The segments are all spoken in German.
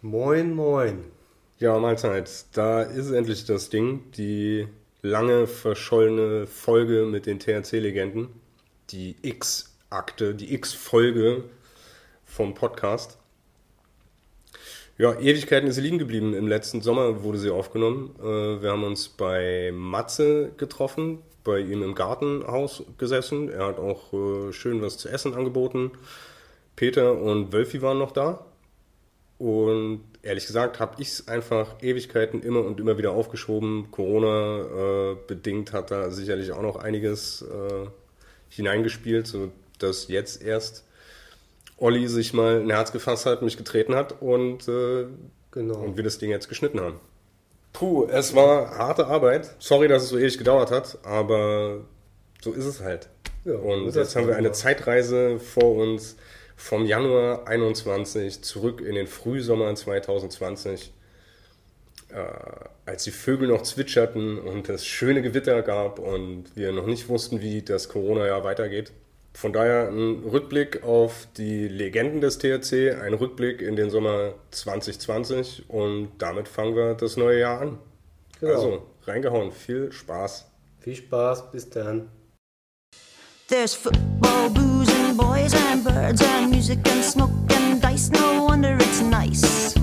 Moin, moin. Ja, Mahlzeit. Da ist endlich das Ding. Die lange verschollene Folge mit den THC-Legenden. Die X-Akte, die X-Folge vom Podcast. Ja, Ewigkeiten ist sie liegen geblieben. Im letzten Sommer wurde sie aufgenommen. Äh, wir haben uns bei Matze getroffen, bei ihm im Gartenhaus gesessen. Er hat auch äh, schön was zu essen angeboten. Peter und Wölfi waren noch da. Und ehrlich gesagt habe ich es einfach Ewigkeiten immer und immer wieder aufgeschoben. Corona äh, bedingt hat da sicherlich auch noch einiges äh, hineingespielt, sodass jetzt erst Olli sich mal ein Herz gefasst hat, mich getreten hat und, äh, Genau. und wir das Ding jetzt geschnitten haben. Puh, es war harte Arbeit. Sorry, dass es so ewig gedauert hat, aber so ist es halt. Ja, und jetzt haben wir eine. Zeitreise vor uns vom Januar 21 zurück in den Frühsommer 2020, äh, als die Vögel noch zwitscherten und es schöne Gewitter gab und wir noch nicht wussten, wie das Corona-Jahr weitergeht. Von daher ein Rückblick auf die Legenden des THC, ein Rückblick in den Sommer 2020 und damit fangen wir das neue Jahr an. Genau. Also, reingehauen, viel Spaß. Viel Spaß, bis dann. There's football, booze, boys, and birds, and music, and smoke, and dice. No wonder it's nice.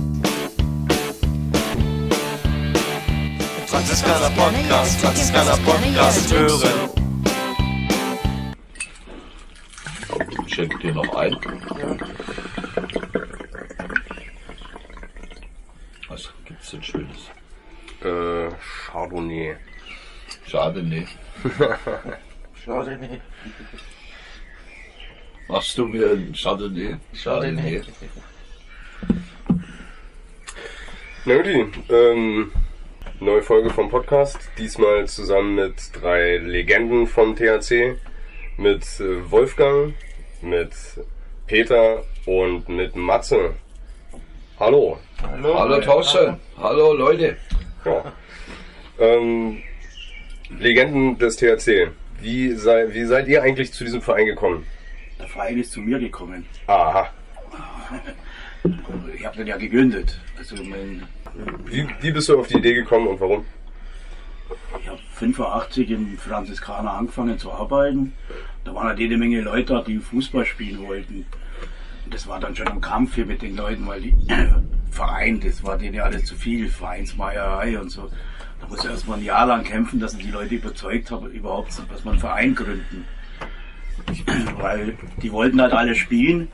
Franziskaner Podcast, Franziskaner Podcast hören. Ich schenke dir noch ein. Was gibt's denn Schönes? Äh, Chardonnay. Schade, nee. Machst du mir ein Chardonnay? Schade, nee. Na gut, ähm, neue Folge vom Podcast. Diesmal zusammen mit drei Legenden vom THC. Mit äh, Wolfgang, mit Peter und mit Matze. Hallo. Hallo, Hallo Thorsten. Hallo Leute. Ja. Ähm, Legenden des THC. Wie, sei, wie seid ihr eigentlich zu diesem Verein gekommen? Der Verein ist zu mir gekommen. Aha. Ich habe den ja gegründet. Also mein, Wie, wie bist du auf die Idee gekommen und warum? ich habe 85 im Franziskaner angefangen zu arbeiten. Da waren halt jede Menge Leute, die Fußball spielen wollten. Und das war dann schon ein Kampf hier mit den Leuten, weil die Verein, das war denen ja alles zu viel, Vereinsmeierei und so. Da musste erst mal ein Jahr lang kämpfen, dass ich die Leute überzeugt habe, überhaupt, dass man einen Verein gründen. Weil die wollten halt alle spielen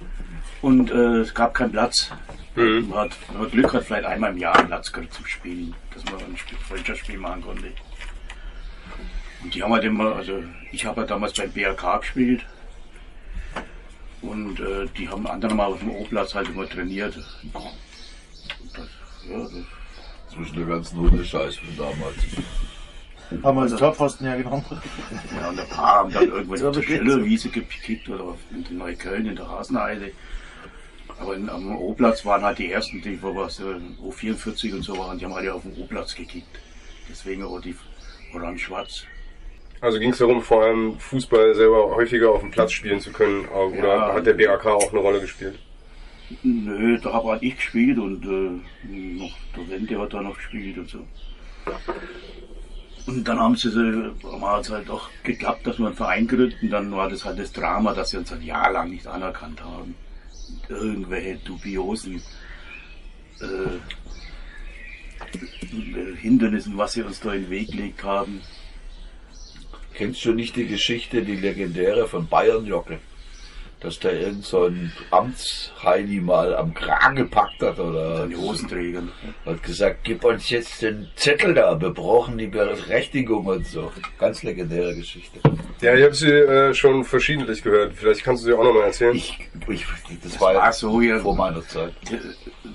und äh, es gab keinen Platz. Mhm. Man hat, man Glück hat, vielleicht einmal im Jahr einen Platz gehabt zum Spielen, dass man ein Spiel- Freundschaftsspiel machen konnte. Und die haben halt immer, also ich habe ja damals beim BRK gespielt und äh, die haben andere mal auf dem O-Platz halt immer trainiert. Das, ja, das, Zwischen der ganzen Hundescheiß von damals. Haben wir den Torpfosten hergenommen? ja, und ein paar haben dann irgendwann So auf der beginnt's. Schillerwiese gekickt oder in Neukölln in der Hasenheide. Aber in, am O-Platz waren halt die ersten, die wo was, äh, O44 und so waren, die haben alle auf dem O-Platz gekickt. Deswegen auch die Orange-Schwarz. Also ging es darum, vor allem Fußball selber häufiger auf dem Platz spielen zu können, oder Ja. hat der BAK auch eine Rolle gespielt? Nö, da habe halt ich gespielt und äh, noch der Wende hat da noch gespielt und so. Und dann haben sie so, haben wir halt auch geklappt, dass wir einen Verein gründen. Dann war das halt das Drama, dass sie uns ein Jahr lang nicht anerkannt haben. Irgendwelche dubiosen äh, Hindernissen, was sie uns da in den Weg gelegt haben. Kennst du nicht die Geschichte, die legendäre von Bayern Jockel? Dass der irgend so ein Amtsheini mal am Kragen gepackt hat oder Die Hosenträger. hat gesagt, gib uns jetzt den Zettel da, wir brauchen die Berechtigung und so. Ganz legendäre Geschichte. Ja, ich habe sie äh, schon verschiedentlich gehört. Vielleicht kannst du sie auch nochmal erzählen. Ich, ich, das, Das war war ja so, ja, vor meiner Zeit.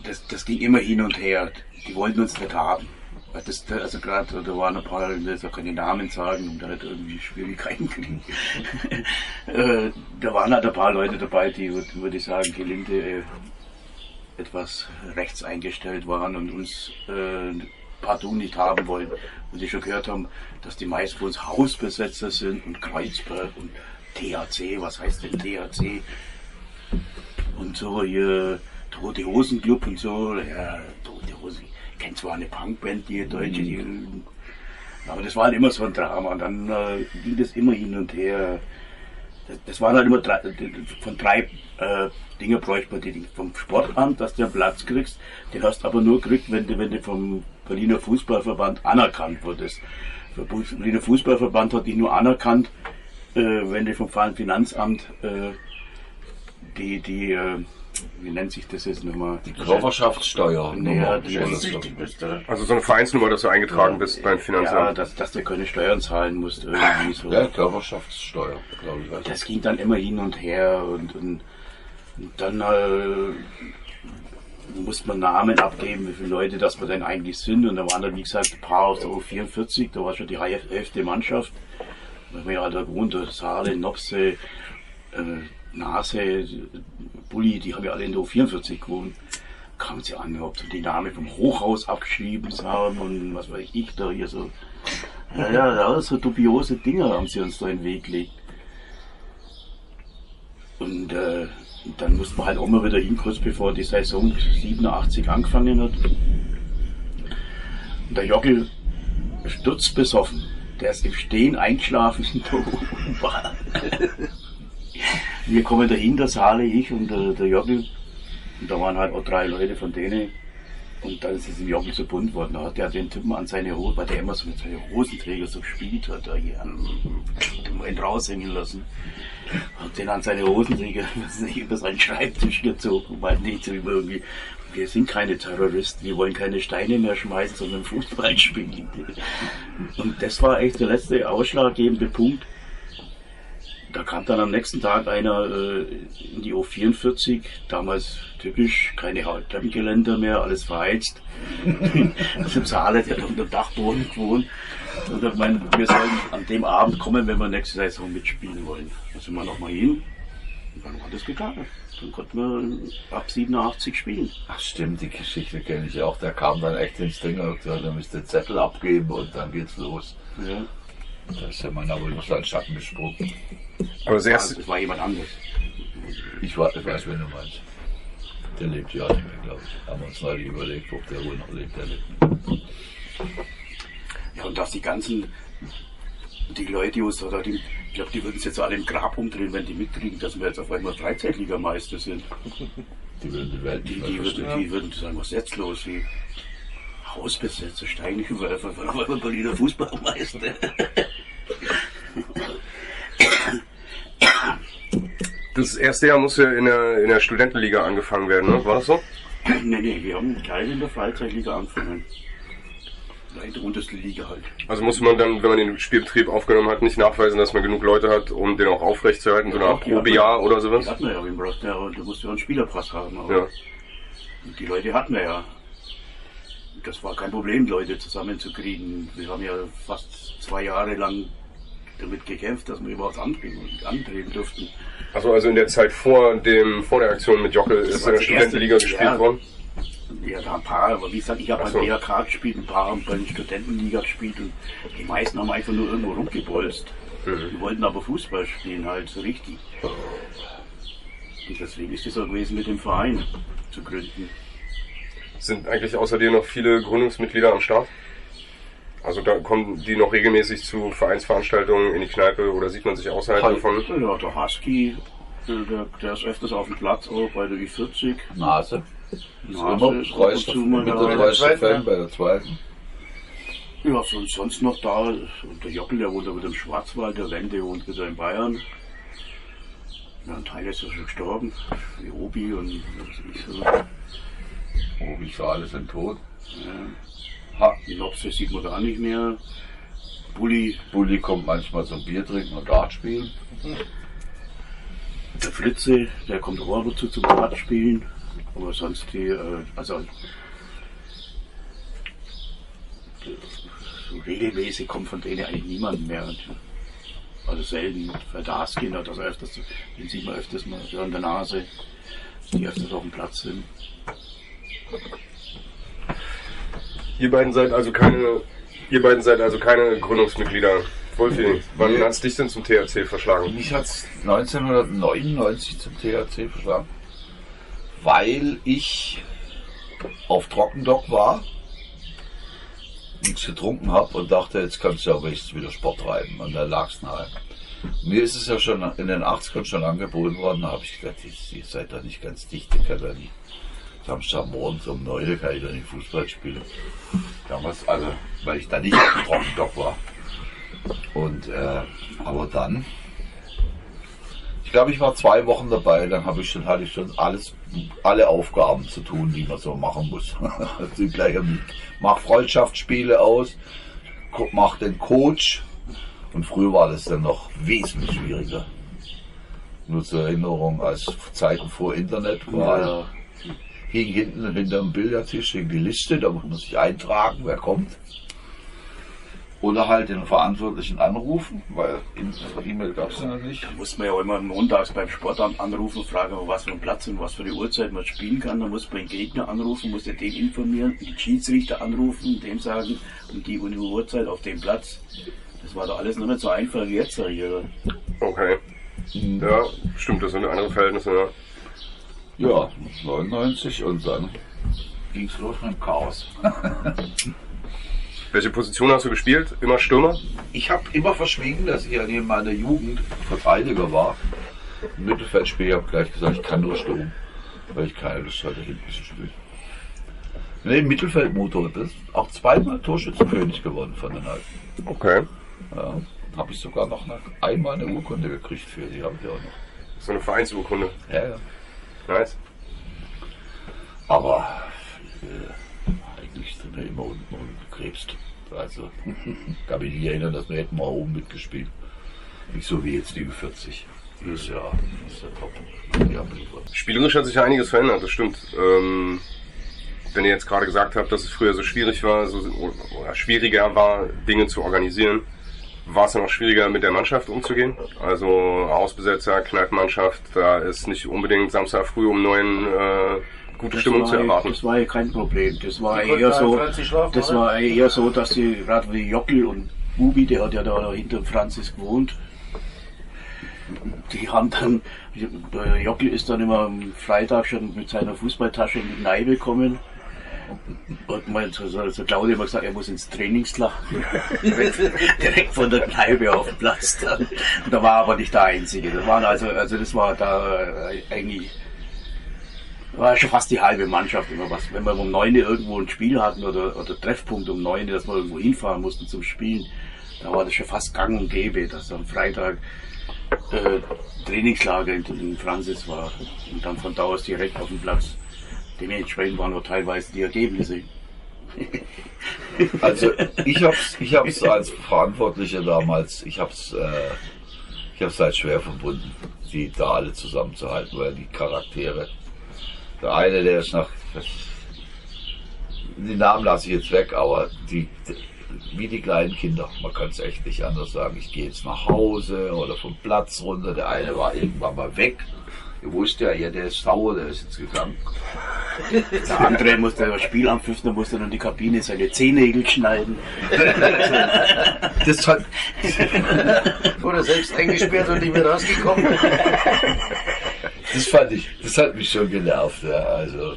das, das ging immer hin und her. Die wollten uns nicht haben. Das, also gerade, da waren ein paar, ich will jetzt auch keine Namen sagen, und da hat irgendwie Schwierigkeiten kriegen. äh, da waren halt ein paar Leute dabei, die, würd- würde ich sagen, gelinde äh, etwas rechts eingestellt waren und uns äh, partout nicht haben wollen. Und die schon gehört haben, dass die meisten von uns Hausbesetzer sind und Kreuzberg und THC, was heißt denn THC? Und so hier Tote Hosen Club und so. Ja, Tote Hosen. Ich kenne zwar eine Punkband, die deutsche, die, aber das war halt immer so ein Drama. Und dann äh, ging das immer hin und her. Das, das waren halt immer drei, von drei äh, Dinge bräuchte man die vom Sportamt, dass du einen Platz kriegst. Den hast du aber nur gekriegt, wenn du, wenn du vom Berliner Fußballverband anerkannt wurdest. Der Berliner Fußballverband hat dich nur anerkannt, äh, wenn du vom Finanzamt äh, die, die äh, wie nennt sich das jetzt nochmal? Die Körperschaftssteuer. Das, Also so eine Vereinsnummer, dass du eingetragen bist beim ja, Finanzamt. dass, dass du keine Steuern zahlen musst. Irgendwie so. Ja, Körperschaftssteuer, glaube ich. Das ging dann immer hin und her und, und, und dann äh, musste man Namen abgeben, wie viele Leute das wir denn eigentlich sind. Und da waren dann, wie gesagt, ein paar aus der U44, da war schon die elfte Mannschaft. Da haben wir ja da gewohnt, Saale, Nopse, äh, Nase, Bulli, die haben ja alle in der U44 gewohnt. Kamen sie an, ob die Namen vom Hochhaus abgeschrieben haben und was weiß ich da hier so. Ja, ja, so dubiose Dinge haben sie uns da in den Weg gelegt. Und äh, dann mussten wir halt auch mal wieder hin, kurz bevor die Saison 87 angefangen hat. Und der Jockel sturzbesoffen. Der ist im Stehen eingeschlafen in der U-Bahn. Wir kommen dahin, der Saale, ich und der, der Jockel. Und da waren halt auch drei Leute von denen. Und dann ist es im Jockel so bunt worden. Da hat der den Typen an seine Hose, weil der immer so mit seinen Hosenträger so gespielt hat, da hier an, den raushängen lassen. Hat den an seine Hosenträger nicht, über seinen Schreibtisch gezogen, weil nicht so über irgendwie, wir sind keine Terroristen, wir wollen keine Steine mehr schmeißen, sondern Fußball spielen. Und das war echt der letzte ausschlaggebende Punkt. Da kam dann am nächsten Tag einer äh, in die O44, damals typisch, keine Treppengeländer mehr, alles verheizt. also im Saale, der hat auf dem Dachboden gewohnt. Und hat gemeint, wir sollen an dem Abend kommen, wenn wir nächste Saison mitspielen wollen. Da sind wir nochmal hin. Und dann hat es gegangen. Dann konnten wir ab 87 spielen. Ach stimmt, die Geschichte kenne ich auch. Der kam dann echt ins Ding und gesagt, er müsste Zettel abgeben und dann geht's los. Ja. Da ist der Mann aber nur seinen Schatten gesprungen. Aber das erste, es war jemand anderes. Ich, wa- ich weiß, wen du meinst. Der lebt ja nicht mehr, glaube ich. Haben wir uns neulich überlegt, ob der wohl noch lebt. Der lebt. nicht. Ja, und dass die ganzen, die Leute, die uns da, die, ich glaube, die würden es jetzt alle im Grab umdrehen, wenn die mitkriegen, dass wir jetzt auf einmal Freizeitligameister sind. Die würden die Welt Die, nicht mehr die, würden, die würden sagen, was ist jetzt los? Wie Hausbesetzer, Steinüberwerfer, weil wir Berliner Fußballmeister. das erste Jahr musste in der, in der Studentenliga angefangen werden, ne? War das so? nee, nee, wir haben gleich in der Freizeitliga angefangen. In der untersten Liga halt. Also musste man dann, wenn man den Spielbetrieb aufgenommen hat, nicht nachweisen, dass man genug Leute hat, um den auch aufrechtzuerhalten, so eine Art die Probejahr man- oder Die sowas? hatten wir ja, wenn brauchst du ja, du musst ja einen Spielerpass haben. Ja. Die Leute hatten wir ja. Das war kein Problem, Leute zusammenzukriegen. Wir haben ja fast zwei Jahre lang damit gekämpft, dass wir überhaupt antreten, antreten durften. Achso, also in der Zeit vor dem, vor der Aktion mit Jockel ist war in der das Studentenliga erste, gespielt ja. worden. Ja, da ein paar, aber wie gesagt, ich habe beim so. DRK gespielt, ein paar haben bei der Studentenliga gespielt und die meisten haben einfach nur irgendwo rumgebolzt. Mhm. Die wollten aber Fußball spielen, halt so richtig. Und deswegen ist es auch gewesen, mit dem Verein zu gründen. Sind eigentlich außer dir noch viele Gründungsmitglieder am Start? Also da kommen die noch regelmäßig zu Vereinsveranstaltungen in die Kneipe oder sieht man sich außerhalb Hi. davon? Ja, der Husky, der, der, ist öfters auf dem Platz, auch bei der Ü40. Nase. Ist Nase immer ist mit der treueste Fan bei der zweiten. Ja, sonst, sonst noch da. Und der Jockel, der wohnt da wieder im Schwarzwald, der Wende wohnt wieder in Bayern. Ja, ein Teil ist ja schon gestorben, wie Obi und was weiß ich so. Oh, für alle sind tot. Ja. Die Lopse sieht man gar nicht mehr. Bulli, Bulli kommt manchmal zum Bier trinken und Dart spielen. der Flitze, der kommt auch ab und zu zum Rad spielen. Aber sonst die, äh, also so regelmäßig kommt von denen eigentlich niemand mehr. Also selten. Für Daskin hat das öfters, den sieht man öfters mal an der Nase, die öfters auf dem Platz sind. Ihr beiden seid also keine, ihr beiden seid also keine Gründungsmitglieder. Wolfi, wann Nee. hat's dich denn zum THC verschlagen? Mich hat es 1999 zum THC verschlagen. weil ich auf Trockendock war, nichts getrunken habe und dachte, jetzt kannst du ja wenigstens wieder Sport treiben. Und da lag es nahe. Mir ist es ja schon in den 80ern schon angeboten worden, da habe ich gedacht, ihr, ihr seid doch nicht ganz dicht, ihr könnt ja nicht. Samstagmorgens um 9 Uhr kann ich doch nicht Fußball spielen. Damals, also, weil ich da nicht auf dem Trockendock war. Und, äh, aber dann, ich glaube, ich war zwei Wochen dabei, dann habe ich schon, hatte ich schon alles, alle Aufgaben zu tun, die man so machen muss. mach Freundschaftsspiele aus, mach den Coach. Und früher war das dann noch wesentlich schwieriger. Nur zur Erinnerung, als Zeiten vor Internet war, Ja. Hing hinten hinter dem Billardtisch hing die Liste, da muss man sich eintragen, wer kommt. Oder halt den Verantwortlichen anrufen, weil in- E-Mail gab es ja noch nicht. muss man ja immer montags beim Sportamt anrufen und fragen, was für ein Platz und was für eine Uhrzeit man spielen kann. Dann muss man den Gegner anrufen, muss den informieren, die Schiedsrichter anrufen, dem sagen, um die und die Uhrzeit auf dem Platz. Das war doch alles noch nicht so einfach wie jetzt hier. Okay. Ja, stimmt, das sind andere Verhältnisse, ja. Ja, 99 und dann ging es los mit dem Chaos. Welche Position hast du gespielt? Immer Stürmer? Ich habe immer verschwiegen, dass ich ja in meiner Jugend Verteidiger war. Im Mittelfeldspiel habe gleich gesagt, ich kann nur stürmen, weil ich keine Lust hatte, hinten zu spielen. Nee, Mittelfeldmotor, das ist auch zweimal Torschützenkönig geworden von den Alten. Okay. Ja, habe ich sogar noch eine, einmal eine Urkunde gekriegt für, die habe ich auch noch. Das ist eine Vereinsurkunde. Ja, ja. Nice. Aber äh, eigentlich sind wir immer unten rumgekrebst. Also, kann mich nicht erinnern, dass wir hätten mal oben mitgespielt. Nicht so wie jetzt die Ü40. Die ist ja, die ist ja top. Lieber. Spielerisch hat sich ja einiges verändert, das stimmt. Ähm, wenn ihr jetzt gerade gesagt habt, dass es früher so schwierig war, so, oder schwieriger war, Dinge zu organisieren, war es dann auch schwieriger, mit der Mannschaft umzugehen? Also Hausbesetzer, Kneipenmannschaft, da ist nicht unbedingt Samstag früh um neun äh, gute Stimmung das zu war, erwarten. Das war ja kein Problem. Das war Die eher so, schlafen, das oder? war eher so, dass die gerade wie Jockel und Bubi, der hat ja da hinter Franzis gewohnt. Die haben dann, der Jockel ist dann immer am Freitag schon mit seiner Fußballtasche in die Kneipe gekommen. Und mal so, so, so Claudia immer gesagt, er muss ins Trainingslach. direkt, von der Kneipe auf den Platz dann. Und da war aber nicht der Einzige. Das waren also, also das war da äh, eigentlich war schon fast die halbe Mannschaft immer was. Wenn wir um 9 Uhr irgendwo ein Spiel hatten oder, oder Treffpunkt um 9 Uhr, dass wir irgendwo hinfahren mussten zum Spielen, da war das schon fast gang und gäbe, dass am Freitag äh, Trainingslager in, in Francis war und dann von da aus direkt auf dem Platz. Dementsprechend waren auch teilweise die Ergebnisse. Also ich hab's, ich hab's als Verantwortlicher damals, ich hab's, äh, ich halt schwer verbunden, die da alle zusammenzuhalten, weil die Charaktere, der eine, der ist nach, die Namen lasse ich jetzt weg, aber die, wie die kleinen Kinder, man kann es echt nicht anders sagen. Ich gehe jetzt nach Hause oder vom Platz runter, der eine war irgendwann mal weg. Ihr wusst ja, ja, der ist sauer, der ist jetzt gegangen. Der andere musste das Spiel anpfiffen, der musste dann in die Kabine seine Zehennägel schneiden. Das hat, Oder selbst eingesperrt und nicht mehr rausgekommen. Das fand ich, das hat mich schon genervt, ja, also.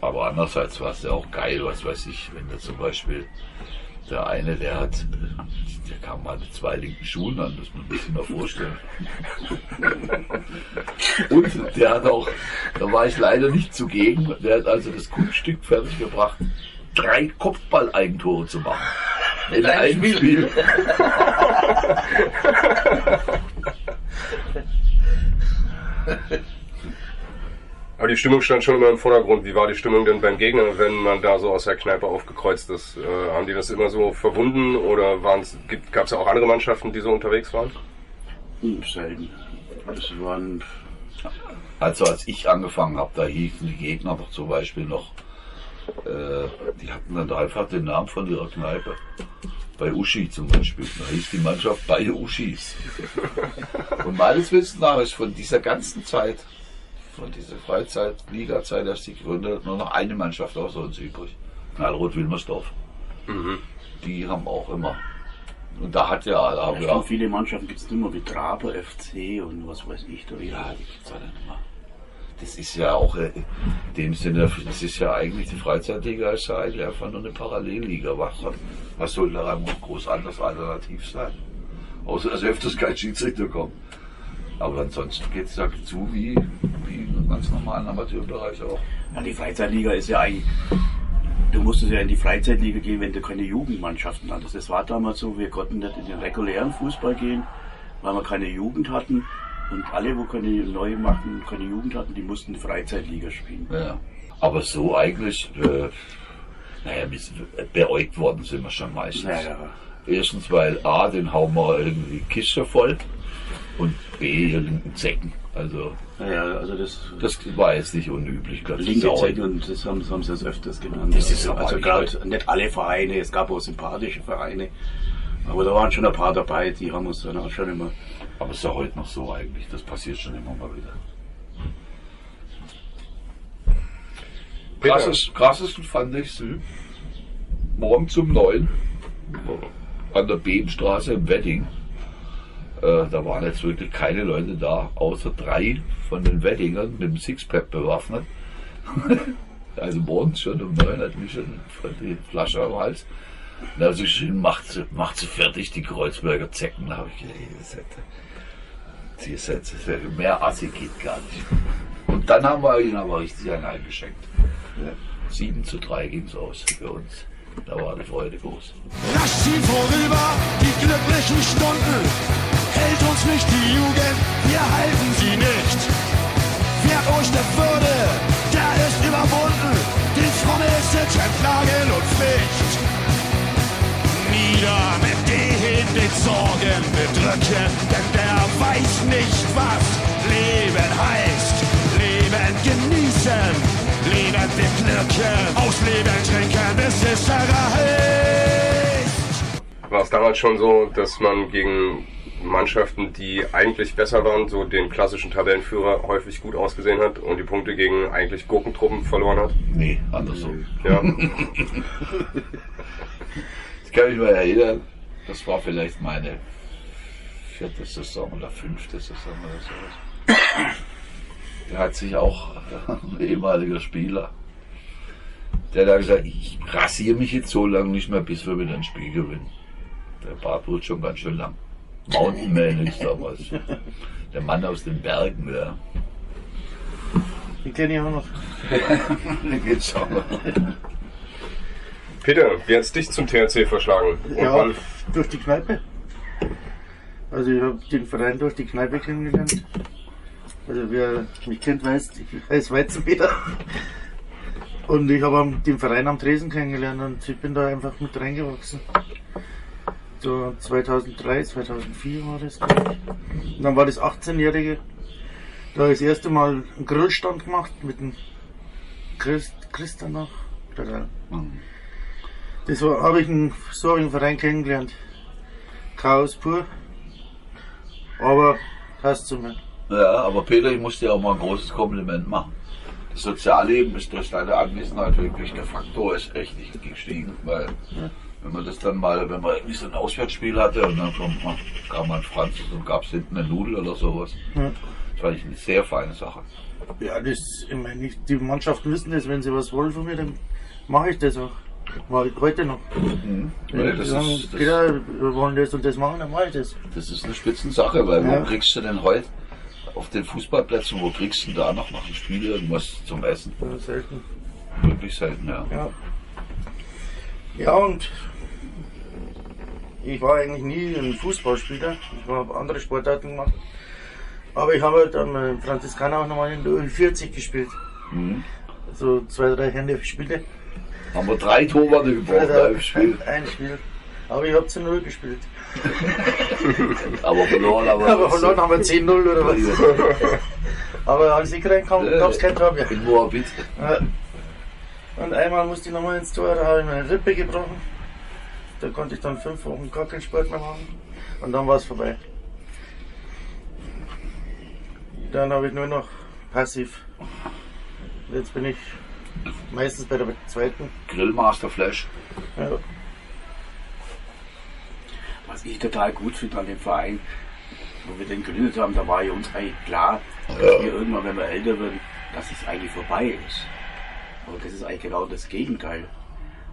Aber andererseits war es ja auch geil, was weiß ich, wenn da zum Beispiel der eine, der hat, der kam mal mit zwei linken Schuhen an, das muss man sich mal vorstellen. Und der hat auch, da war ich leider nicht zugegen, der hat also das Kunststück fertiggebracht, drei Kopfball-Eigentore zu machen. In einem Spiel. Aber die Stimmung stand schon immer im Vordergrund. Wie war die Stimmung denn beim Gegner, wenn man da so aus der Kneipe aufgekreuzt ist? Äh, haben die das immer so verwunden oder gab es ja auch andere Mannschaften, die so unterwegs waren? Hm, Selten. Das waren Also als ich angefangen habe, da hießen die Gegner doch zum Beispiel noch, äh, die hatten dann einfach den Namen von ihrer Kneipe. Bei Uschi zum Beispiel. Da hieß die Mannschaft bei Uschis. Und meines Wissens nach ist von dieser ganzen Zeit, von dieser Freizeit, Liga-Zeit, als die gegründet hat, nur noch eine Mannschaft außer uns übrig. Knallrot-Wilmersdorf. Die haben auch immer. Und da hat ja, da haben Ja, wir schon auch viele Mannschaften gibt es immer wie Traber FC und was weiß ich. Da Ja, die gibt's alle nicht mehr. das ist ja auch äh, in dem Sinne, das ist ja eigentlich die Freizeitliga, ist ja eigentlich einfach nur eine Parallelliga. Was, was soll daran groß anders alternativ sein? Außer dass öfters kein Schiedsrichter kommt. Aber ansonsten geht es da zu wie, wie im ganz normalen Amateurbereich auch. Ja, die Freizeitliga ist ja eigentlich. Du musstest ja in die Freizeitliga gehen, wenn du keine Jugendmannschaften hattest. Das war damals so, wir konnten nicht in den regulären Fußball gehen, weil wir keine Jugend hatten. Und alle, wo keine neu machen, keine Jugend hatten, die mussten Freizeitliga spielen. Ja. Aber so eigentlich, äh, naja, beäugt worden sind wir schon meistens. Naja. Erstens, weil A, den hauen wir irgendwie die Kiste voll und B, irgendeinen Zecken. Also, Naja, also das, das war jetzt nicht unüblich. Linke auch- Zecken und das haben, haben sie das öfters genannt. Das ist aber also nicht gerade nicht alle Vereine, es gab auch sympathische Vereine. Aber da waren schon ein paar dabei, die haben uns dann auch schon immer. Aber ist ja heute noch so eigentlich. Das passiert schon immer mal wieder. Peter. Krasses, krassesten fand ich morgen zum 9 an der Behnstraße im Wedding. Äh, da waren jetzt wirklich keine Leute da, außer drei von den Weddingern mit dem Sixpack bewaffnet. also morgens schon um 9 hat mich schon die Flasche am Hals. Da sie geschrieben, macht sie, macht sie fertig, die Kreuzberger Zecken. Da habe ich gedacht, hätte, sie ist jetzt, mehr Assi geht gar nicht. Und dann haben wir ihnen aber richtig einen eingeschenkt. 7 zu 3 ging es aus für uns. Da war die Freude groß. Rasch ziehen vorüber die glücklichen Stunden. Hält uns nicht die Jugend, wir halten sie nicht. Wehrt euch der Würde, der ist überwunden. Die Fromme sind Klagen und Pflicht. Nieder mit den, den Sorgen bedrücken, denn der weiß nicht, was Leben heißt. Leben genießen, Leben beglücken, aus Leben trinken, bis es erreicht. War es damals schon so, dass man gegen Mannschaften, die eigentlich besser waren, so den klassischen Tabellenführer häufig gut ausgesehen hat und die Punkte gegen eigentlich Gurkentruppen verloren hat? Nee, andersrum. Ja. Ich kann mich mal erinnern, das war vielleicht meine vierte Saison oder fünfte Saison oder sowas. Hat sich auch ein ehemaliger Spieler, der da gesagt, ich rasiere mich jetzt so lange nicht mehr, bis wir wieder ein Spiel gewinnen. Der Bart wird schon ganz schön lang. Mountainman ist damals. Der Mann aus den Bergen, ja. Die kenne ich auch noch. Den geht's auch noch. Peter, wie hat's dich zum THC verschlagen? Und Ja, wann? durch die Kneipe. Also ich habe den Verein durch die Kneipe kennengelernt. Also wer mich kennt, weiß, ich heiße Weizenpeter. Und ich habe den Verein am Tresen kennengelernt und ich bin da einfach mit reingewachsen. So 2003, 2004 war das. Und dann war das 18-Jährige. Da habe ich das erste Mal einen Grillstand gemacht mit dem Christ, Christa noch. Oder der- Das war- habe ich einen, so habe ich einen Verein kennengelernt. Chaos pur. Aber passt zu mir. Ja, aber Peter, ich muss dir auch mal ein großes Kompliment machen. Das Sozialleben ist durch deine Anwesenheit wirklich der Faktor ist echt nicht gestiegen, weil wenn man das dann mal, wenn man irgendwie so ein Auswärtsspiel hatte und dann kommt man, kam man Franz und gab es hinten eine Nudel oder sowas. Ja. Das fand ich eine sehr feine Sache. Ja, das, ich meine, ich- die Mannschaften wissen das, wenn sie was wollen von mir, dann mache ich das auch. Mache ich heute noch. Ja, Wenn das, die sagen, ist, das, Peter, wir wollen das und das machen, dann mache ich das. das ist eine Spitzensache, weil Ja. wo kriegst du denn heute auf den Fußballplätzen, wo kriegst du denn da noch nach dem Spiel irgendwas zum Essen? Ja, selten. Wirklich selten, ja. Ja. Ja, und ich war eigentlich nie ein Fußballspieler. Ich habe andere Sportarten gemacht. Aber ich habe dann mit Franziskaner auch nochmal in der U40 gespielt. Mhm. So zwei, drei Hände Spiele. Haben wir drei Torwarte gebrochen beim Spiel. Ein Spiel. Aber ich habe zu Null gespielt. Aber verloren, aber. Aber verloren haben wir 10-0 oder was. Aber als ich reinkam, gab es kein Tor mehr. In Moabit. Ja. Und einmal musste ich nochmal ins Tor, da habe ich meine Rippe gebrochen. Da konnte ich dann fünf Wochen gar keinen Sport mehr machen. Und dann war es vorbei. Dann habe ich nur noch passiv. Jetzt bin ich meistens bei der zweiten. Grillmaster Flash. Ja. Was ich total gut finde an dem Verein, wo wir den gegründet haben, da war ja uns eigentlich klar, dass wir irgendwann, wenn wir älter werden, dass es eigentlich vorbei ist. Aber das ist eigentlich genau das Gegenteil.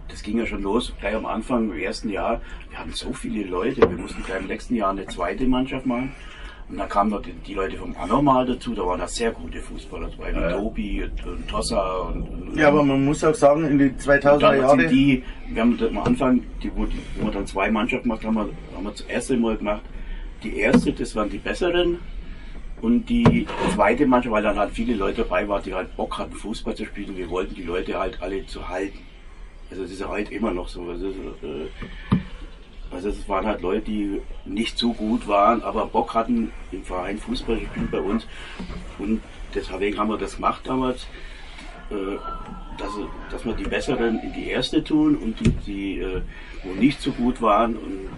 Das ging ja schon los, gleich am Anfang, im ersten Jahr. Wir hatten so viele Leute, wir mussten gleich im nächsten Jahr eine zweite Mannschaft machen. Und dann kamen noch die, die Leute vom Anormal dazu, da waren da sehr gute Fußballer dabei, wie Ja. Tobi und, und Tossa und, und Ja, aber man muss auch sagen, in den 2000er und dann sind Jahren. die, wir haben am Anfang, die, wo, die, wo wir dann zwei Mannschaften gemacht haben, haben wir, haben wir das erste Mal gemacht. Die erste, das waren die besseren. Und die zweite Mannschaft, weil dann halt viele Leute dabei waren, die halt Bock hatten, Fußball zu spielen. Und wir wollten die Leute halt alle zu halten. Also das ist ja halt immer noch so. Also, äh, also es waren halt Leute, die nicht so gut waren, aber Bock hatten im Verein Fußball zu spielen bei uns. Und deswegen haben wir das gemacht damals äh, dass, dass wir die Besseren in die erste tun und die, die äh, wo nicht so gut waren, und,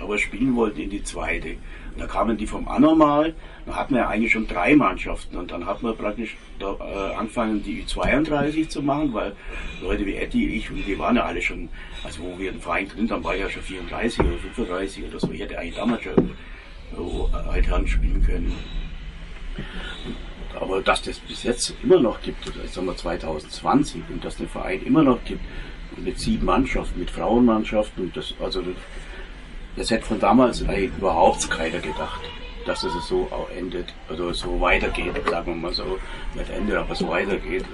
aber spielen wollten, in die zweite. Und da kamen die vom Anormal, da hatten wir eigentlich schon drei Mannschaften und dann hat man praktisch da, äh, angefangen, die Ü32 zu machen, weil Leute wie Eddie, ich und die waren ja alle schon, also wo wir im Verein drin waren, war ja schon 34 oder 35 oder so. Ich hätte eigentlich damals schon äh, Altherren spielen können. Aber dass das bis jetzt immer noch gibt, jetzt sagen wir 2020, und dass der Verein immer noch gibt, mit sieben Mannschaften, mit Frauenmannschaften, und das, also das hätte von damals eigentlich überhaupt keiner gedacht, dass es so auch endet, oder so weitergeht, sagen wir mal so, nicht endet, aber so weitergeht.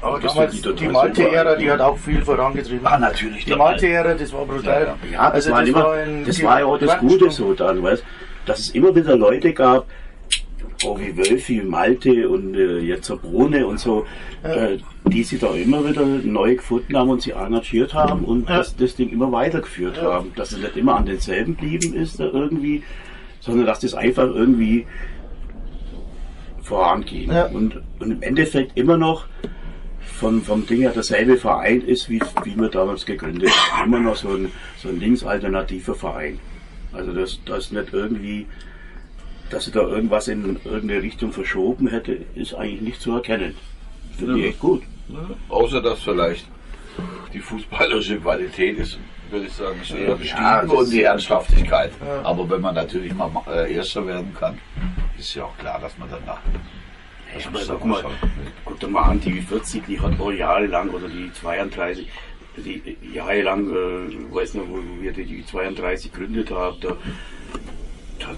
Aber Das damals, die total Malte-Ära, die hat auch viel vorangetrieben. Ah, natürlich. Die. Malte-Ära, das war brutal. Ja, das, war, immer, ein- das die war ja auch das. Gute so dann, weißt dass es immer wieder Leute gab, oh, wie Wölfi, Malte und äh, jetzt so Brune und so, äh, die sich da immer wieder neu gefunden haben und sie engagiert haben und Ja. das, das Ding immer weitergeführt haben. Dass es nicht immer an denselben blieben ist da irgendwie, sondern dass das einfach irgendwie voranging. Ja. Und, und im Endeffekt immer noch vom, vom Ding her derselbe Verein ist, wie, wie wir damals gegründet haben. Immer noch so ein, so ein linksalternativer Verein. Also das, das nicht irgendwie, dass sie da irgendwas in irgendeine Richtung verschoben hätte, ist eigentlich nicht zu erkennen. Finde ich Ja. echt gut. Außer dass vielleicht die fußballerische Qualität ist, würde ich sagen, ist eher gestiegen Ja, und die Ernsthaftigkeit. Aber wenn man natürlich mal äh, Erster werden kann, ist ja auch klar, dass man danach. Ja, aber guck mal, guck doch mal an, die 40, die hat auch jahrelang, oder die 32, die jahrelang, äh, ich weiß noch, wo wir die 32 gegründet haben, da, da, da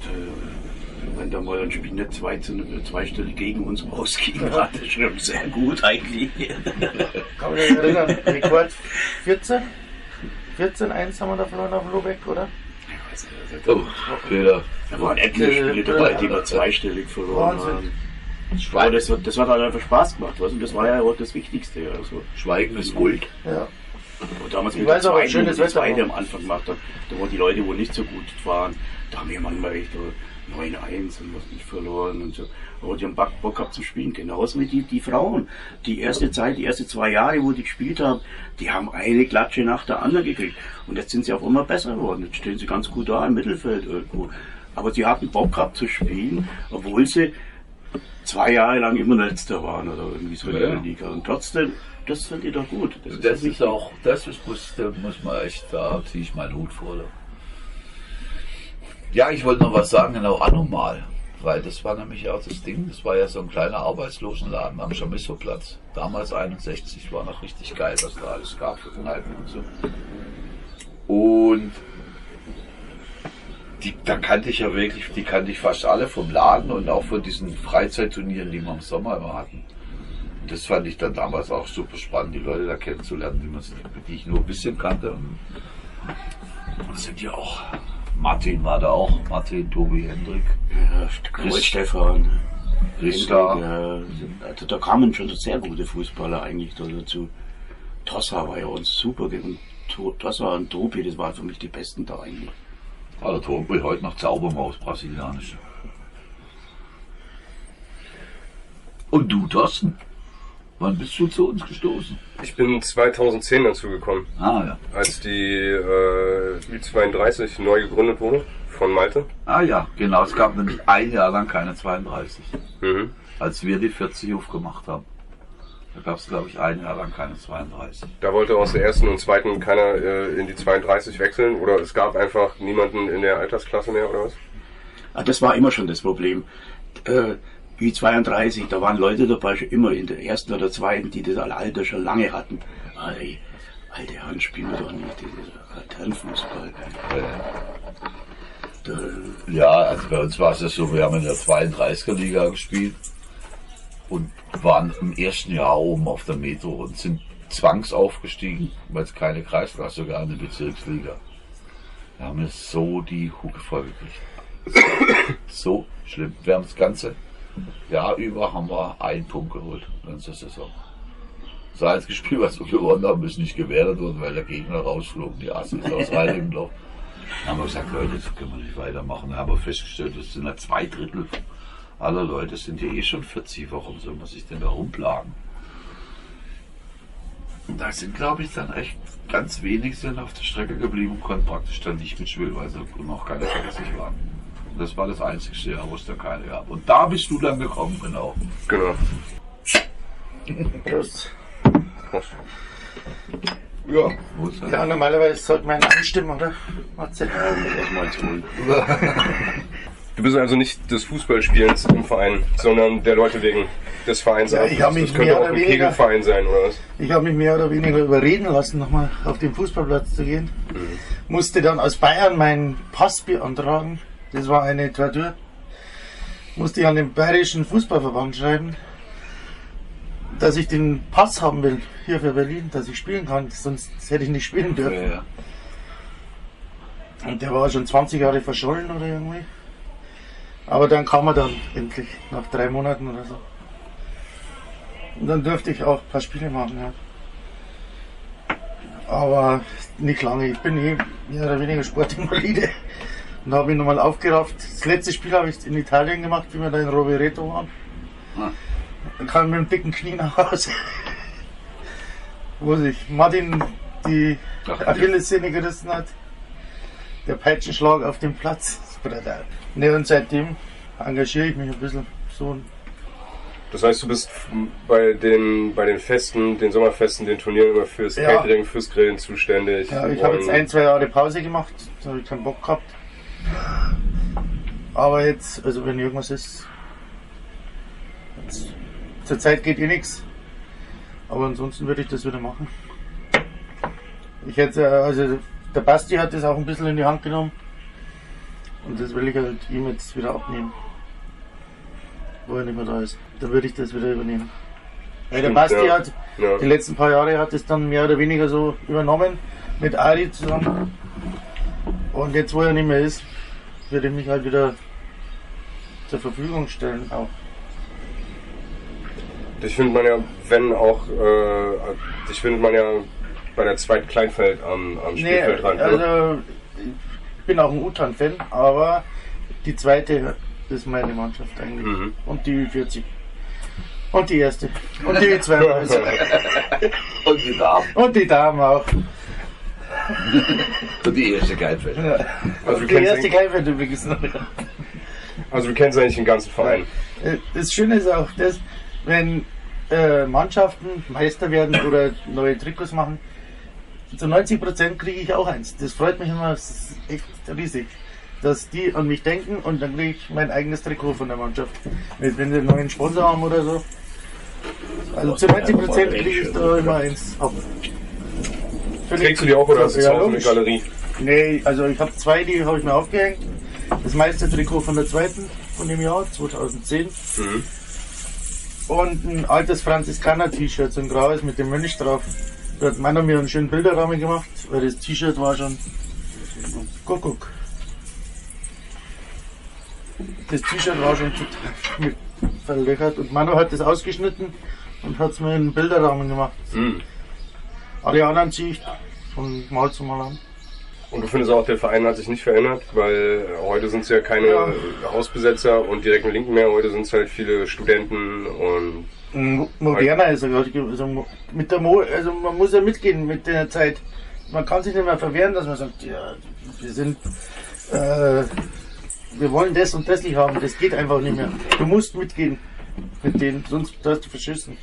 wenn da mal ein Spiel nicht zwei, zu, zwei Stelle gegen uns ausging, war das schon sehr gut eigentlich. Kann mich nicht erinnern. Rekord 14? 14-1 haben wir da verloren auf Lobeck, oder? Oh, Peter, Da waren etliche Spiele dabei, die wir zweistellig verloren Wahnsinn. haben. Aber das, hat- das hat halt einfach Spaß gemacht, weißt du? Und das war ja auch das Wichtigste. Also. Schweigen ist Gold. Ja. Und damals Ich mit weiß aber, zweiten, schönes Wetter zweite am Anfang gemacht haben, da waren die Leute, wo nicht so gut waren, da haben wir manchmal echt 9-1 und was nicht verloren und so. Aber die haben Bock, gehabt zu spielen, genauso wie die, die Frauen. Die erste Zeit, die erste zwei Jahre, wo die gespielt haben, die haben eine Klatsche nach der anderen gekriegt. Und jetzt sind sie auch immer besser geworden. Jetzt stehen sie ganz gut da im Mittelfeld irgendwo. Aber sie hatten Bock gehabt zu spielen, obwohl sie zwei Jahre lang immer letzter waren oder irgendwie so in Ja, der ja. Liga. Und trotzdem, das finde ich doch gut. Das doch ist wichtig. auch, das ist, muss, muss man echt, da ziehe ich meinen Hut vor. Ja, ich wollte noch was sagen, genau, Anomal. Weil das war nämlich auch das Ding, das war ja so ein kleiner Arbeitslosenladen am Chamisso-Platz. Damals 61, war noch richtig geil, was da alles gab für Kneipen und so. Und die, da kannte ich ja wirklich, die kannte ich fast alle vom Laden und auch von diesen Freizeitturnieren, die wir im Sommer immer hatten. Das fand ich dann damals auch super spannend, die Leute da kennenzulernen, die, man, die ich nur ein bisschen kannte. Und das sind ja auch, Martin war da auch, Martin, Tobi, Hendrik. Ja, Chris Stefan. Richter. Ja, also da kamen schon sehr gute Fußballer eigentlich da dazu. Tossa war ja uns super. Und To- Tossa und Tobi, das waren für mich die besten da eigentlich. Also Tobi heute noch Zaubermaus, brasilianisch. Und du, Thorsten? Wann bist du zu uns gestoßen? Ich bin 2010 dazu gekommen, Ah ja. als die äh, Ü32 neu gegründet wurde von Malte. Ah ja, genau. Es gab nämlich ein Jahr lang keine 32, Mhm. als wir die 40 aufgemacht haben. Da gab es, glaube ich, ein Jahr lang keine 32. Da wollte aus der ersten und zweiten keiner äh, in die 32 wechseln oder es gab einfach niemanden in der Altersklasse mehr oder was? Ah, Das war immer schon das Problem. Äh, Ü32, da waren Leute dabei, schon immer in der ersten oder zweiten, die das Alter schon lange hatten. Ey, alte Herren spielen wir doch nicht, dieses Herrenfußball. Da, Ja, also bei uns war es ja so, wir haben in der 32er Liga gespielt und waren im ersten Jahr oben auf der Metro und sind zwangsaufgestiegen, weil es keine Kreisklasse, sogar eine Bezirksliga. Wir haben jetzt so die Hucke voll gekriegt. So schlimm. Wir haben das ganze Jahr über haben wir einen Punkt geholt in der Saison. Das einzige Spiel, was wir gewonnen haben, ist nicht gewertet worden, weil der Gegner rausflog. Die Assis aus Reinigendorf. Dann haben wir gesagt, Leute, das können wir nicht weitermachen. Dann haben wir festgestellt, das sind ja zwei Drittel aller Leute sind ja eh schon 40. Warum soll man sich denn da rumplagen? Und da sind, glaube ich, dann echt ganz wenig sind auf der Strecke geblieben und konnten praktisch dann nicht mitspielen, weil sie noch keine 40 waren. Und das war das einzigste Jahr, wo es da keine gab. Und da bist du dann gekommen, genau. Genau. Prost. Ja. Wo ist er? Ja, normalerweise sollte man anstimmen, oder? Matze? was meinst du? Du bist also nicht des Fußballspielens im Verein, sondern der Leute wegen des Vereins. Ja, ich hab mich das könnte mehr auch oder ein weniger- Kegelverein sein, oder was? Ich habe mich mehr oder weniger überreden lassen, nochmal auf den Fußballplatz zu gehen. Musste dann aus Bayern meinen Pass beantragen. Das war eine Tortur. Musste ich an den bayerischen Fußballverband schreiben, dass ich den Pass haben will, hier für Berlin, dass ich spielen kann. Sonst hätte ich nicht spielen Ja, dürfen. ja. Und der war schon 20 Jahre verschollen oder irgendwie. Aber dann kam er dann endlich, nach drei Monaten oder so. Und dann durfte ich auch ein paar Spiele machen, ja. Aber nicht lange. Ich bin eh mehr oder weniger Sportinvalide. Und habe mich nochmal aufgerafft. Das letzte Spiel habe ich in Italien gemacht, wie wir da in Rovereto waren. Ah. Dann kam ich mit einem dicken Knie nach Hause. Wo sich Martin die Ach, Achillessehne gerissen hat. Der Peitschenschlag auf dem Platz. Bruder. Ne, und seitdem engagiere ich mich ein bisschen so. Das heißt, du bist bei den, bei den Festen, den Sommerfesten, den Turnieren immer fürs Ja. Catering, fürs Grillen zuständig. Ja, ich habe jetzt ein, zwei Jahre Pause gemacht, da habe ich keinen Bock gehabt. Aber jetzt, also wenn irgendwas ist, jetzt, zur Zeit geht eh nichts. Aber ansonsten würde ich das wieder machen. Ich hätte, also der Basti hat das auch ein bisschen in die Hand genommen. Und das will ich halt ihm jetzt wieder abnehmen. Wo er nicht mehr da ist. Dann würde ich das wieder übernehmen. Weil der Basti ja. hat Ja. die letzten paar Jahre hat es dann mehr oder weniger so übernommen mit Ari zusammen. Und jetzt, wo er nicht mehr ist, würde ich mich halt wieder zur Verfügung stellen. Auch. Dich findet man ja, wenn auch, äh, dich findet man ja bei der zweiten Kleinfeld am, am Nee, Spielfeldrand. oder? also ich bin auch ein Utan-Fan, aber die zweite ist meine Mannschaft eigentlich. Mhm. Und die 40. Und die erste. Und die 32. Und die Damen. Und die Damen auch. Die erste Geilfeld. also, du Die erste eigentlich- Kleinfeld übrigens noch. also du kennst eigentlich den ganzen Verein. Äh, Das Schöne ist auch das, wenn äh, Mannschaften Meister werden oder neue Trikots machen, zu 90% kriege ich auch eins. Das freut mich immer, das ist echt riesig. Dass die an mich denken und dann kriege ich mein eigenes Trikot von der Mannschaft. Wenn sie einen neuen Sponsor haben oder so. Also zu 90% kriege ich da immer eins ab. Trägst du die auch oder hast du Ja, zu Hause eine. Galerie? Nee, also ich habe zwei, die habe ich mir aufgehängt. Das meiste Trikot von der zweiten von dem Jahr, 2010. Mhm. Und ein altes Franziskaner-T-Shirt, so ein graues mit dem Mönch drauf. Da hat meiner mir einen schönen Bilderrahmen gemacht, weil das T-Shirt war schon Kuckuck. Das T-Shirt war schon total verlöchert und Manu hat das ausgeschnitten und hat es mir in einen Bilderrahmen gemacht. Mhm. Alle anderen ziehe ich von Mal zu Mal an. Und du findest auch, der Verein hat sich nicht verändert, weil heute sind es ja keine Ja. Hausbesetzer und direkten Linken mehr, heute sind es halt viele Studenten und Mo- moderner ist er gerade. Also mit der Mo also man muss ja mitgehen mit der Zeit. Man kann sich nicht mehr verwehren, dass man sagt, ja, wir sind, äh, wir wollen das und das nicht haben. Das geht einfach nicht mehr. Du musst mitgehen mit denen, sonst hast du verschissen.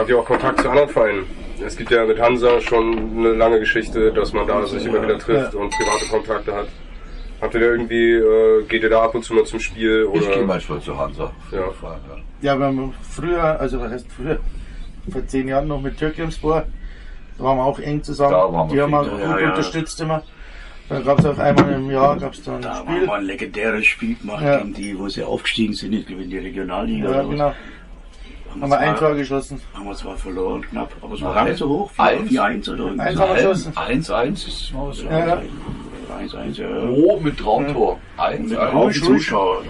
Habt ihr auch Kontakt zu anderen Vereinen? Es gibt ja mit Hansa schon eine lange Geschichte, dass man da sich immer wieder trifft Ja. und private Kontakte hat. Habt ihr da irgendwie, äh, geht ihr da ab und zu mal zum Spiel? Oder? Ich gehe manchmal zu Hansa. Ja. Fall, ja. Ja, wir haben früher, also was heißt früher, vor zehn Jahren noch mit Türkimspor, da waren wir auch eng zusammen. Da waren wir die haben wir gut ja, ja. unterstützt immer. Da gab es auch einmal im Jahr gab's da ein Da haben Spiel. wir ein legendäres Spiel gemacht, Ja. gegen die, wo sie aufgestiegen sind, ich glaube in die Regionalliga. Ja, was. Haben Haben wir ein Tor geschossen. Haben wir zwar verloren, knapp, aber es war gar nicht so hoch. Eins? 4-1 oder geschossen. 1-1 ist es mal so. Ja, ja. 1-1, ja. Oh, mit Traumtor. 1 Mit 1 Haufen ruhig, ruhig. Zuschauer,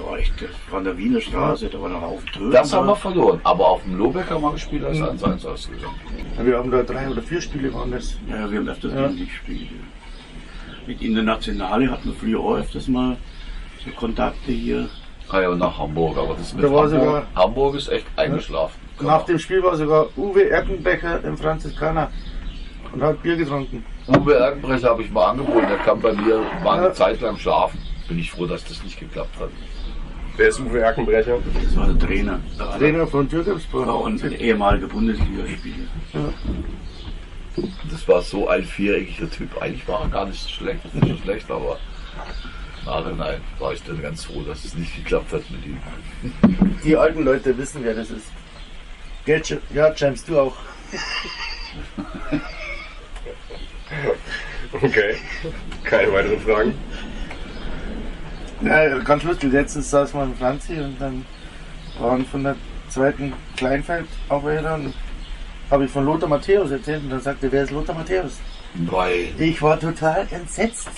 war an der Wiener Straße, da war noch auf Türen. Das haben wir verloren. Aber auf dem Lobeck haben wir gespielt, als 1-1 ausgegangen. Ja, Wir haben da drei oder vier Spiele waren das. Ja, wir haben öfters Ja. gespielt. ja. Mit Internationale hatten wir früher auch öfters mal so Kontakte hier. Ah ja, und nach Hamburg. Aber das mit Da war Hamburg, sogar- Hamburg ist echt eingeschlafen. Nach dem Spiel war sogar Uwe Erkenbecker im Franziskaner und hat Bier getrunken. Uwe Erkenbrecher habe ich mal angeboten. Der kam bei mir, war eine Ja. Zeit lang schlafen. Bin ich froh, dass das nicht geklappt hat. Wer ist Uwe Erkenbrecher? Das war der Trainer. War Trainer von der- war auch ein ehemaliger Bundesligaspieler. Das war so ein viereckiger Typ. Eigentlich war er gar nicht so schlecht, nicht so schlecht, aber Nachhinein war ich dann ganz froh, dass es nicht geklappt hat mit ihm. Die alten Leute wissen, wer das ist. Gell, Jam- Ja, James, du auch. Okay. Keine weiteren Fragen. Ja, ganz lustig. Letztens saß man in Franzi und dann waren von der zweiten Kleinfeld auch wieder und habe ich von Lothar Matthäus erzählt und dann sagte, wer ist Lothar Matthäus? Weil Ich war total entsetzt.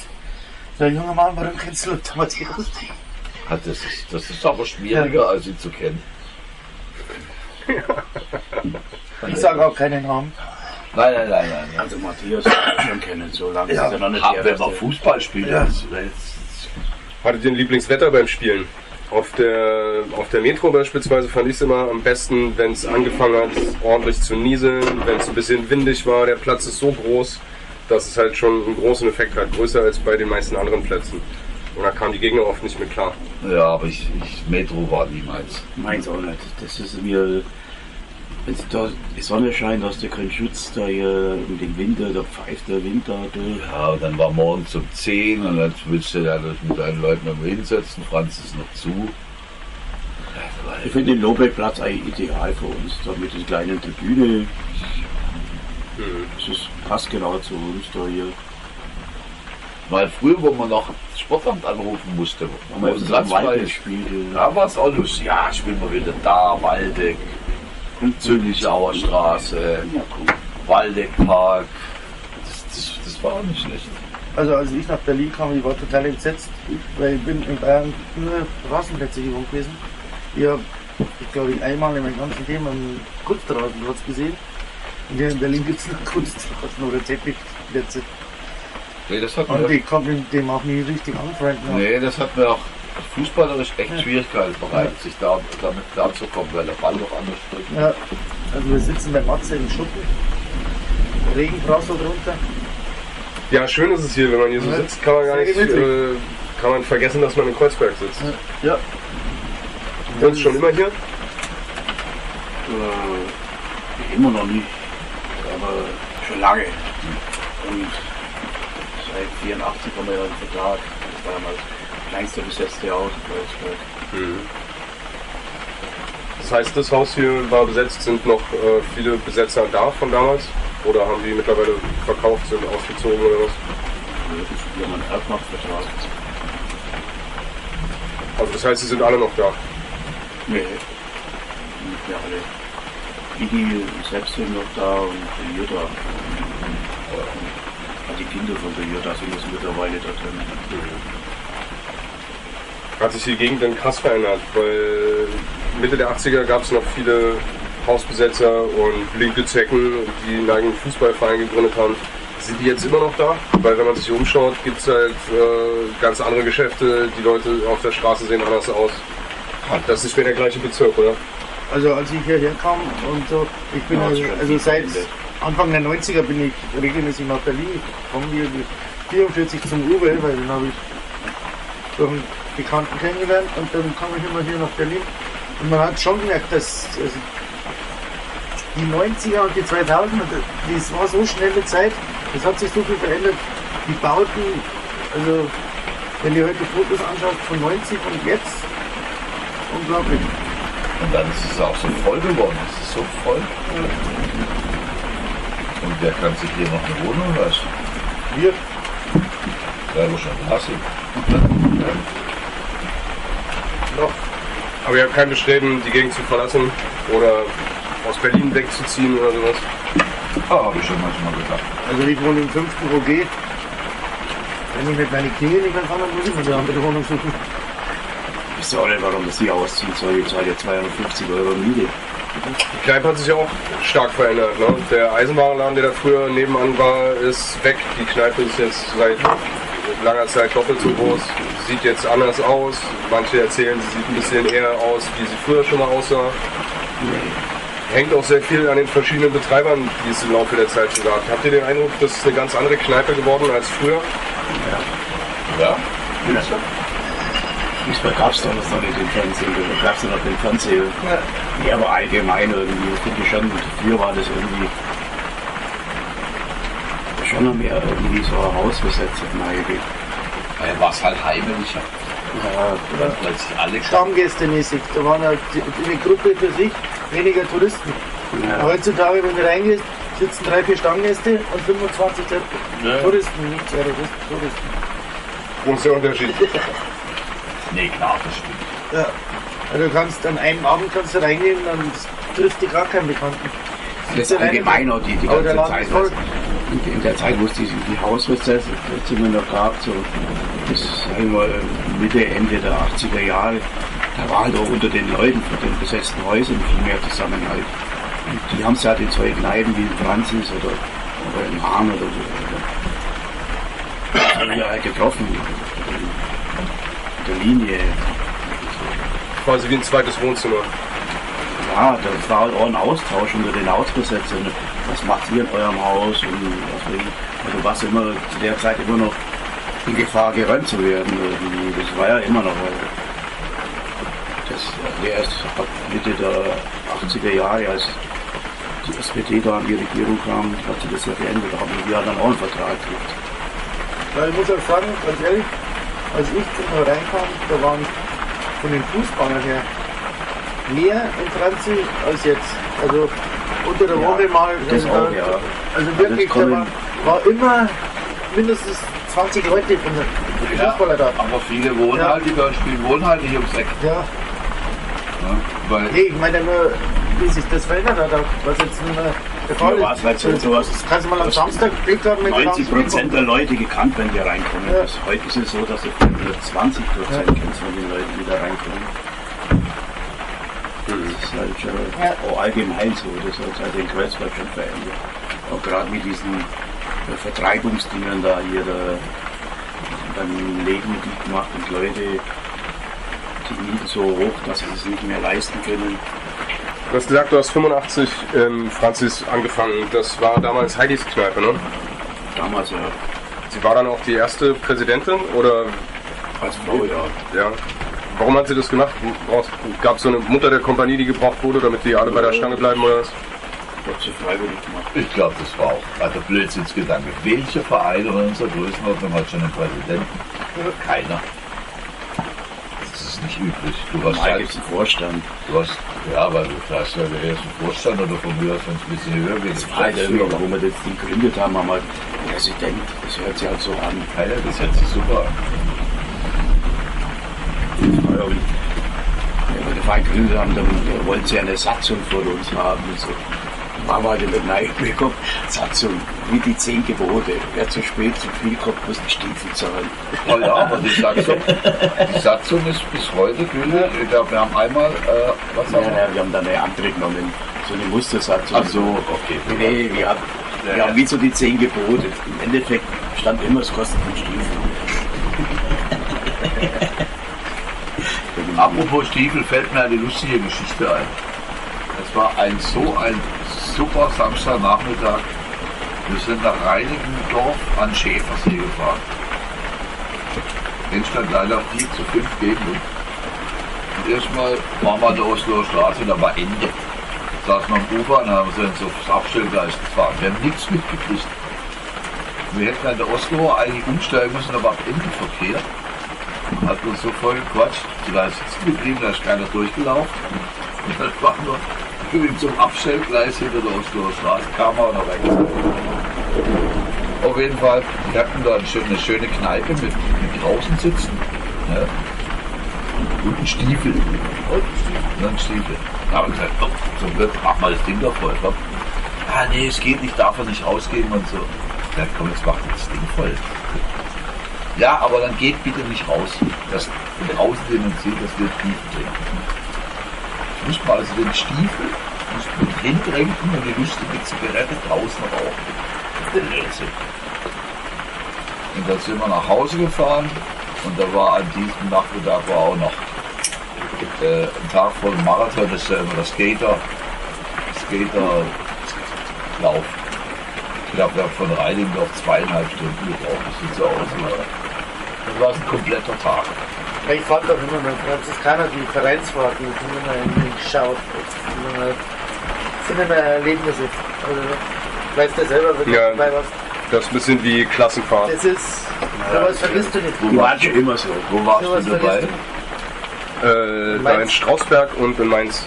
So, junger Mann, warum kennst du Lothar Matthäus? hat das, ist, das ist aber schwieriger, als ihn zu kennen. Ich sage auch keinen Namen. Nein, nein, nein, nein. nein. Also Matthias schon kennen, so lange Ja, ist er noch nicht Ah, her, wenn man der- Fußball spielt, Ja. Hattet ihr ein Lieblingswetter beim Spielen? Auf der, auf der Metro beispielsweise fand ich es immer am besten, wenn es angefangen hat, ordentlich zu nieseln, wenn es ein bisschen windig war. Der Platz ist so groß, dass es halt schon einen großen Effekt hat, größer als bei den meisten anderen Plätzen. Und da kamen die Gegner oft nicht mit klar. ja, aber ich, ich Metro war niemals. Meins auch nicht. Das ist mir. Wenn da die Sonne scheint, hast du keinen Schutz, da hier mit dem Winter, da pfeift der Winter durch. Ja, und dann war morgens um 10 und dann willst du ja das mit deinen Leuten irgendwo hinsetzen. Franz ist noch zu. Ich finde den Lobeck-Platz eigentlich ideal für uns, da mit der kleinen Tribüne. Das ist, passt genau zu uns da hier. Weil früher, wo man noch das Sportamt anrufen musste, wo Haben man wir im uns Platz gespielt. Da war es auch lustig. Ja, spielen wir wieder da, Waldeck, Züllichauer Straße, Ja, cool. Waldeckpark. Das, das, das war auch nicht schlecht. Also als ich nach Berlin kam, ich war total entsetzt, weil ich bin in Bayern nur Rasenplätze gewohnt gewesen. Ich habe, ich glaube, ich einmal in meinem ganzen Leben einen Kunstrasenplatz gesehen. Und hier in Berlin gibt es noch Kunstrasen oder Teppichplätze. Nee, das hat Und ich konnte mit dem auch nie richtig anfreunden. nee, das hat mir auch fußballerisch echt Schwierigkeiten bereitet, sich da, damit klarzukommen, weil der Ball doch anders drückt. Ja, also wir sitzen bei Matze im Schuppen. Regen prasselt runter. Ja, schön ist es hier, wenn man hier so Ja, sitzt, kann man gar nicht, äh, kann man vergessen, dass man in Kreuzberg sitzt. Ja. Du schon immer hier? Äh, immer noch nicht, aber schon lange. Und seit 84 haben wir ja einen Vertrag. Das war damals das kleinste besetzte Haus in Kreuzberg. Das heißt, das Haus hier war besetzt, sind noch äh, viele Besetzer da von damals? Oder haben die mittlerweile verkauft, sind ausgezogen oder was? Wir haben einen Erbmachtvertrag. Also das heißt, sie sind alle noch da. Nee, nicht mehr alle. Didi selbst sind noch da und der Jutta. Also die Kinder von der Jutta sind jetzt mittlerweile da drin. Hat sich die Gegend denn krass verändert, weil Mitte der 80er gab es noch viele Hausbesetzer und linke Zecken, die einen eigenen Fußballverein gegründet haben. Sind die jetzt immer noch da? Weil wenn man sich umschaut, gibt es halt äh, ganz andere Geschäfte, die Leute auf der Straße sehen anders aus. Das ist nicht mehr der gleiche Bezirk, oder? Also als ich hierher kam und so, ich bin Ja, also, das also seit. Anfang der 90er bin ich regelmäßig nach Berlin gekommen, hier mit 44 zum Uwe, weil den habe ich durch einen Bekannten kennengelernt und dann kam ich immer hier nach Berlin und man hat schon gemerkt, dass also die 90er und die 2000er, das war so schnelle Zeit, es hat sich so viel verändert, die Bauten, also Wenn ihr heute Fotos anschaut von 90 und jetzt, unglaublich. Und dann ist es auch so voll geworden. Es ist so voll. Und wer kann sich hier noch eine Wohnung leisten? Wir, Ja, wo schon sind. noch, Aber ihr habt kein Bestreben, die Gegend zu verlassen oder aus Berlin wegzuziehen oder sowas. Ah, habe ich schon manchmal gedacht. also ich wohne im fünften OG. Wenn ich mit meinen Knie nicht mehr kann, dann muss ich mir eine andere Wohnung suchen. Ich weiß auch nicht, warum das hier auszieht soll. Ich zahle ja 250 Euro Miete. Die Kneipe hat sich ja auch stark verändert. Ne? Der Eisenwarenladen, der da früher nebenan war, ist weg. Die Kneipe ist jetzt seit langer Zeit doppelt so groß. Sieht jetzt anders aus. Manche erzählen, sie sieht ein bisschen eher aus, wie sie früher schon mal aussah. Hängt auch sehr viel an den verschiedenen Betreibern, die es im Laufe der Zeit so gab. Habt ihr den Eindruck, das ist eine ganz andere Kneipe geworden als früher? Ja. Fußball gab es damals noch nicht den Fernsehen, da gab es noch den Fernseher. Ja. aber allgemein irgendwie, ich finde schon, früher war das irgendwie schon noch mehr irgendwie so ein Hausbesetzer, Neige. Er war es halt heimelicher. Ja, dann plötzlich alle Stammgästemäßig. Da waren halt eine Gruppe für sich, weniger Touristen. Ja. Heutzutage, wenn du reingehst, sitzen drei, vier Stammgäste und 25 Ja. Touristen, nicht Touristen. Wo ist der Unterschied? Nee, klar, das stimmt. Ja. Also du kannst an einem Abend kannst du reingehen, dann trifft dich gar keinen Bekannten. Das ist Sitzt alleine allgemein da. auch die, die ganze Zeit. voll. In, in der Zeit, wo es die, die Hausbesetzungen noch gab, so bis sagen wir, Mitte, Ende der 80er Jahre, da war halt auch unter den Leuten von den besetzten Häusern viel mehr Zusammenhalt. Und die haben es halt in solchen Kneipen wie in Franzis oder, oder in Hahn oder so. Oder, haben wir halt getroffen. In der Linie. Quasi wie ein zweites Wohnzimmer. Ja, das war halt auch ein Austausch unter den Hausbesetzern. Was macht ihr in eurem Haus? Und was ich? Also warst du immer zu der Zeit immer noch in Gefahr, geräumt zu werden. Irgendwie. Das war ja immer noch. Das erst ab Mitte der 80er Jahre, als die SPD da an die Regierung kam, hat sich das ja geändert. Da haben wir ja dann auch einen Vertrag gekriegt. Weil ich muss auch sagen, ganz ehrlich, als ich da reinkam, da waren von den Fußballern her mehr in Franzi als jetzt. Also unter der Ja, Woche mal. das auch, ja. Also wirklich, da kommen- war, war immer mindestens 20 Leute von den Ja, Fußballer da. aber viele wohnen Ja. halt, die dort spielen, wohnen halt nicht ums Eck. Ja, Ne? Weil nee, ich meine nur, wie sich das verändert hat, was jetzt äh, der Fall Ja, war's halt so, sowas- Das kannst du mal am Samstag Glück haben, wenn du 90 abends Prozent der Leute gekannt, wenn die reinkommen. Ja. Das, heute ist es so, dass du nur 20 Prozent kennst von den Leuten, die da reinkommen. Das ist halt schon Ja. auch allgemein so. Das hat halt den Kreuzberg schon verändert. Auch gerade mit diesen äh, Vertreibungsdingen da hier da, beim Leben die gemacht und Leute, die Mieten so hoch, dass sie es nicht mehr leisten können. Du hast gesagt, du hast 85 in Franzis angefangen. Das war damals Heidis Kneipe, ne? Damals ja Sie war dann auch die erste Präsidentin oder als Frau, ja. ja? Warum hat sie das gemacht? Gab es so eine Mutter der Kompanie, die gebraucht wurde, damit die alle bei der Stange bleiben oder was? Hat sie freiwillig gemacht. ich glaube, das war auch also Blödsinnsgedanke. Welcher Verein in unserer Größenordnung hat schon einen Präsidenten? Keiner. Ist nicht üblich. Du hast halt, einen Vorstand. du hast, ja, weil du hast ja der erste Vorstand oder von mir aus, wenn es ein bisschen höher geht. Das war halt irgendwie, warum wir das gegründet haben, haben halt Präsident. Das hört sich halt so an. Ja, ja, das hört sich super an. Ja, wenn, wir den Verein gegründet haben, dann wollten sie eine Satzung von uns haben. Und so. Halt in der Kneipe gekommen. Satzung, wie die zehn Gebote. Wer zu spät, zu viel kommt, muss einen Stiefel zahlen. Oh ja, aber die Satzung, die Satzung ist bis heute gültig. Wir haben einmal, äh, was Ja, haben wir? haben dann eine andere genommen. So eine Mustersatzung. Ach so, okay. Nee, wir haben, wir ja. haben wie so die zehn Gebote. Im Endeffekt stand immer, es kostet einen Stiefel. Apropos Stiefel fällt mir eine lustige Geschichte ein. Es war ein so ein super Samstagnachmittag. Wir sind nach Reinigendorf an Schäfersee gefahren. Den stand leider 4 zu 5 gegen uns. Und erstmal waren wir an der Osloer Straße, da war Ende. Saßen wir am und haben uns so aufs Abstellgleis gefahren. Wir haben nichts mitgekriegt. Wir hätten an der Osloer eigentlich umsteigen müssen, aber ab Ende Verkehr. hat uns so voll gequatscht, da ist sitzen geblieben, da ist keiner durchgelaufen. Und dann war irgendwie zum Abstellgleis hinter der Osloer Straße, kam er noch weg. Auf jeden Fall, wir hatten da eine schöne, schöne Kneipe mit, mit draußen sitzen. Ja. Und einen Stiefel. Und einen Stiefel. Da haben wir gesagt, oh, zum Glück machen wir das Ding doch voll. Komm. Ah nee, es geht nicht, darf er nicht rausgehen und so. Ja komm, jetzt macht das Ding voll. Ja, aber dann geht bitte nicht raus. Das draußen sehen und sehen, dass wir Stiefel trinken. Ich muss mal also den Stiefel muss man drin trinken und die lustige Zigarette draußen rauchen. Blödsinn. Und dann sind wir nach Hause gefahren und da war an diesem Nachmittag war auch noch äh, ein Tag vor dem Marathon, das ist ja immer das Skater, Skater Lauf. Ich glaube, wir haben von Reinigendorf zweieinhalb Stunden gebraucht, das sieht so aus. Aber das war ein kompletter Tag. Ich fand auch immer mit Franziskaner die Vereinsfahrten, das sind immer irgendwie geschaut. Das sind immer, das sind immer Erlebnisse. Also, weißt du selber, wenn Ja. du dabei warst. Das ist ein bisschen wie Klassenfahrt. Das ist, sowas vergisst du nicht. Die waren schon immer so. Wo warst Sowas du dabei? du Äh, da in? Strausberg und in Mainz.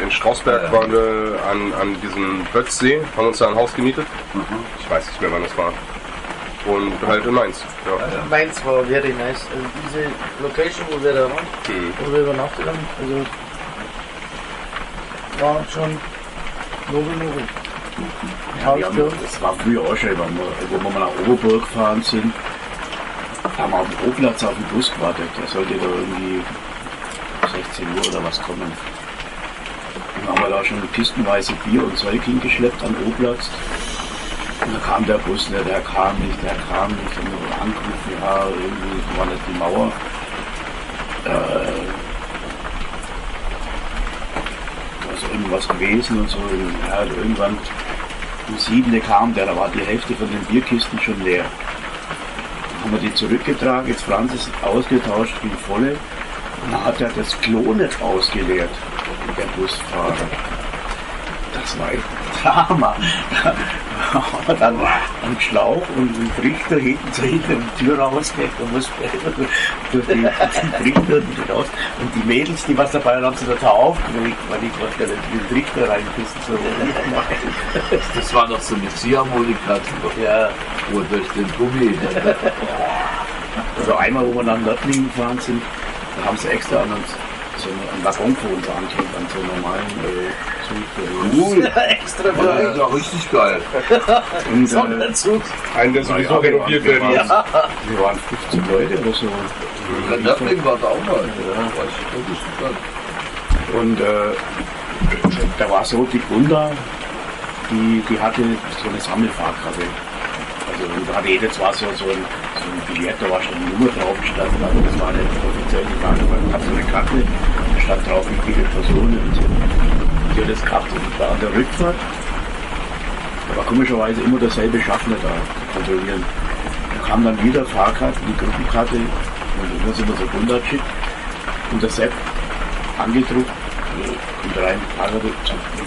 In Strausberg Ja. waren wir an, an diesem Bötzsee, haben uns da ein Haus gemietet. Mhm. Ich weiß nicht mehr, wann das war. Und halt in Mainz. Ja. nicht. Mainz war very nice. Also diese Location, wo wir da waren, Hm. wo wir übernachtet haben, also war schon nobel nobel. Ja, wir haben, das war früher auch schon, wenn wir, wo wir mal nach Oberburg gefahren sind. Da haben wir auf dem Rohplatz auf den Bus gewartet. Der sollte da irgendwie 16 Uhr oder was kommen. Dann haben wir da schon pistenweise Bier und Zeug hingeschleppt am O-Platz. Und dann kam der Bus nicht, der kam nicht, der kam nicht. Und wir angerufen, ja, irgendwie war nicht die Mauer. Äh, da ist irgendwas gewesen und so. Und ja, und irgendwann um sieben kam der, da war die Hälfte von den Bierkisten schon leer. Dann haben wir die zurückgetragen, jetzt Franz ist ausgetauscht wie volle. Und dann hat er das Klo nicht ausgeleert, der Busfahrer. Das war echt ein Drama. Haben dann einen Schlauch und einen Trichter hinten zu hinter die Tür rausgeht und muss durch die, den Trichter raus. Und die Mädels, die was dabei waren, haben sie total aufgeregt, weil die gerade den Trichter reinpissen so. Das war noch so eine Ziehharmonika, Ja, wo durch den Gummi. also einmal, wo wir nach Nördlingen gefahren sind, da haben sie extra an uns so einen Waggon für uns angehängt, an so einen normalen äh, Zug. Cool. Extra Ja, das war richtig geil. Und, äh, Sonderzug. Einen, der sowieso renoviert waren- werden muss. waren- Wir waren 15 Leute oder so. Der Nördling war da auch mal. Ja. Und äh, da war so die Gunda, die, die hatte so eine Sammelfahrkarte. Also da hatte jeder zwar so, so, ein, so ein Billett, da war schon eine Nummer drauf gestanden, aber das war nicht offiziell die Karte, weil ich so eine Karte, stand drauf, wie viele Personen und so. Die hat das gehabt und da an der Rückfahrt, da war komischerweise immer derselbe Schaffner da zu kontrollieren. Da kam dann wieder Fahrkarte, die Gruppenkarte, und das immer so Gunda geschickt und der Sepp angedruckt und rein Fahrrad, und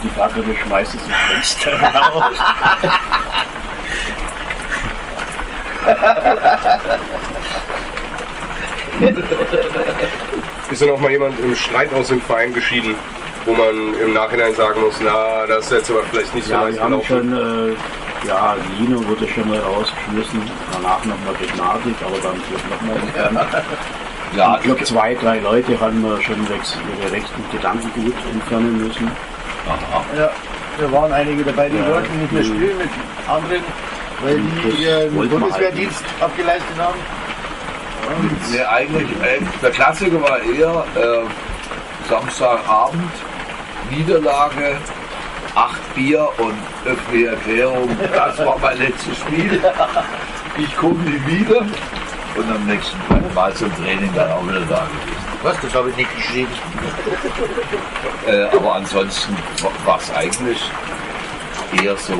die Fahrkarte schmeißt es ins Fenster raus. Ist denn auch mal jemand im Streit aus dem Verein geschieden, wo man im Nachhinein sagen muss, na, das ist jetzt aber vielleicht nicht so Ja, leicht wir haben gelaufen. schon, äh, ja, Lino wurde schon mal rausgeschmissen, danach nochmal begnadigt, aber dann wird nochmal entfernt. Ja, Ich glaube, zwei, drei Leute haben wir schon ihre rechten Gedankengut entfernen müssen. aha. Ja, da waren einige dabei, die Ja. wollten nicht mehr spielen mit anderen, weil die ihren wir Bundeswehrdienst abgeleistet haben. Nee, eigentlich, äh, der Klassiker war eher äh, Samstagabend, Niederlage, acht Bier und öffentliche Erklärung. Das war mein letztes Spiel. Ich komme nie wieder. Und am nächsten Tag mal zum Training dann auch wieder da gewesen. was, das habe ich nicht geschrieben. Äh, aber ansonsten war es eigentlich eher so,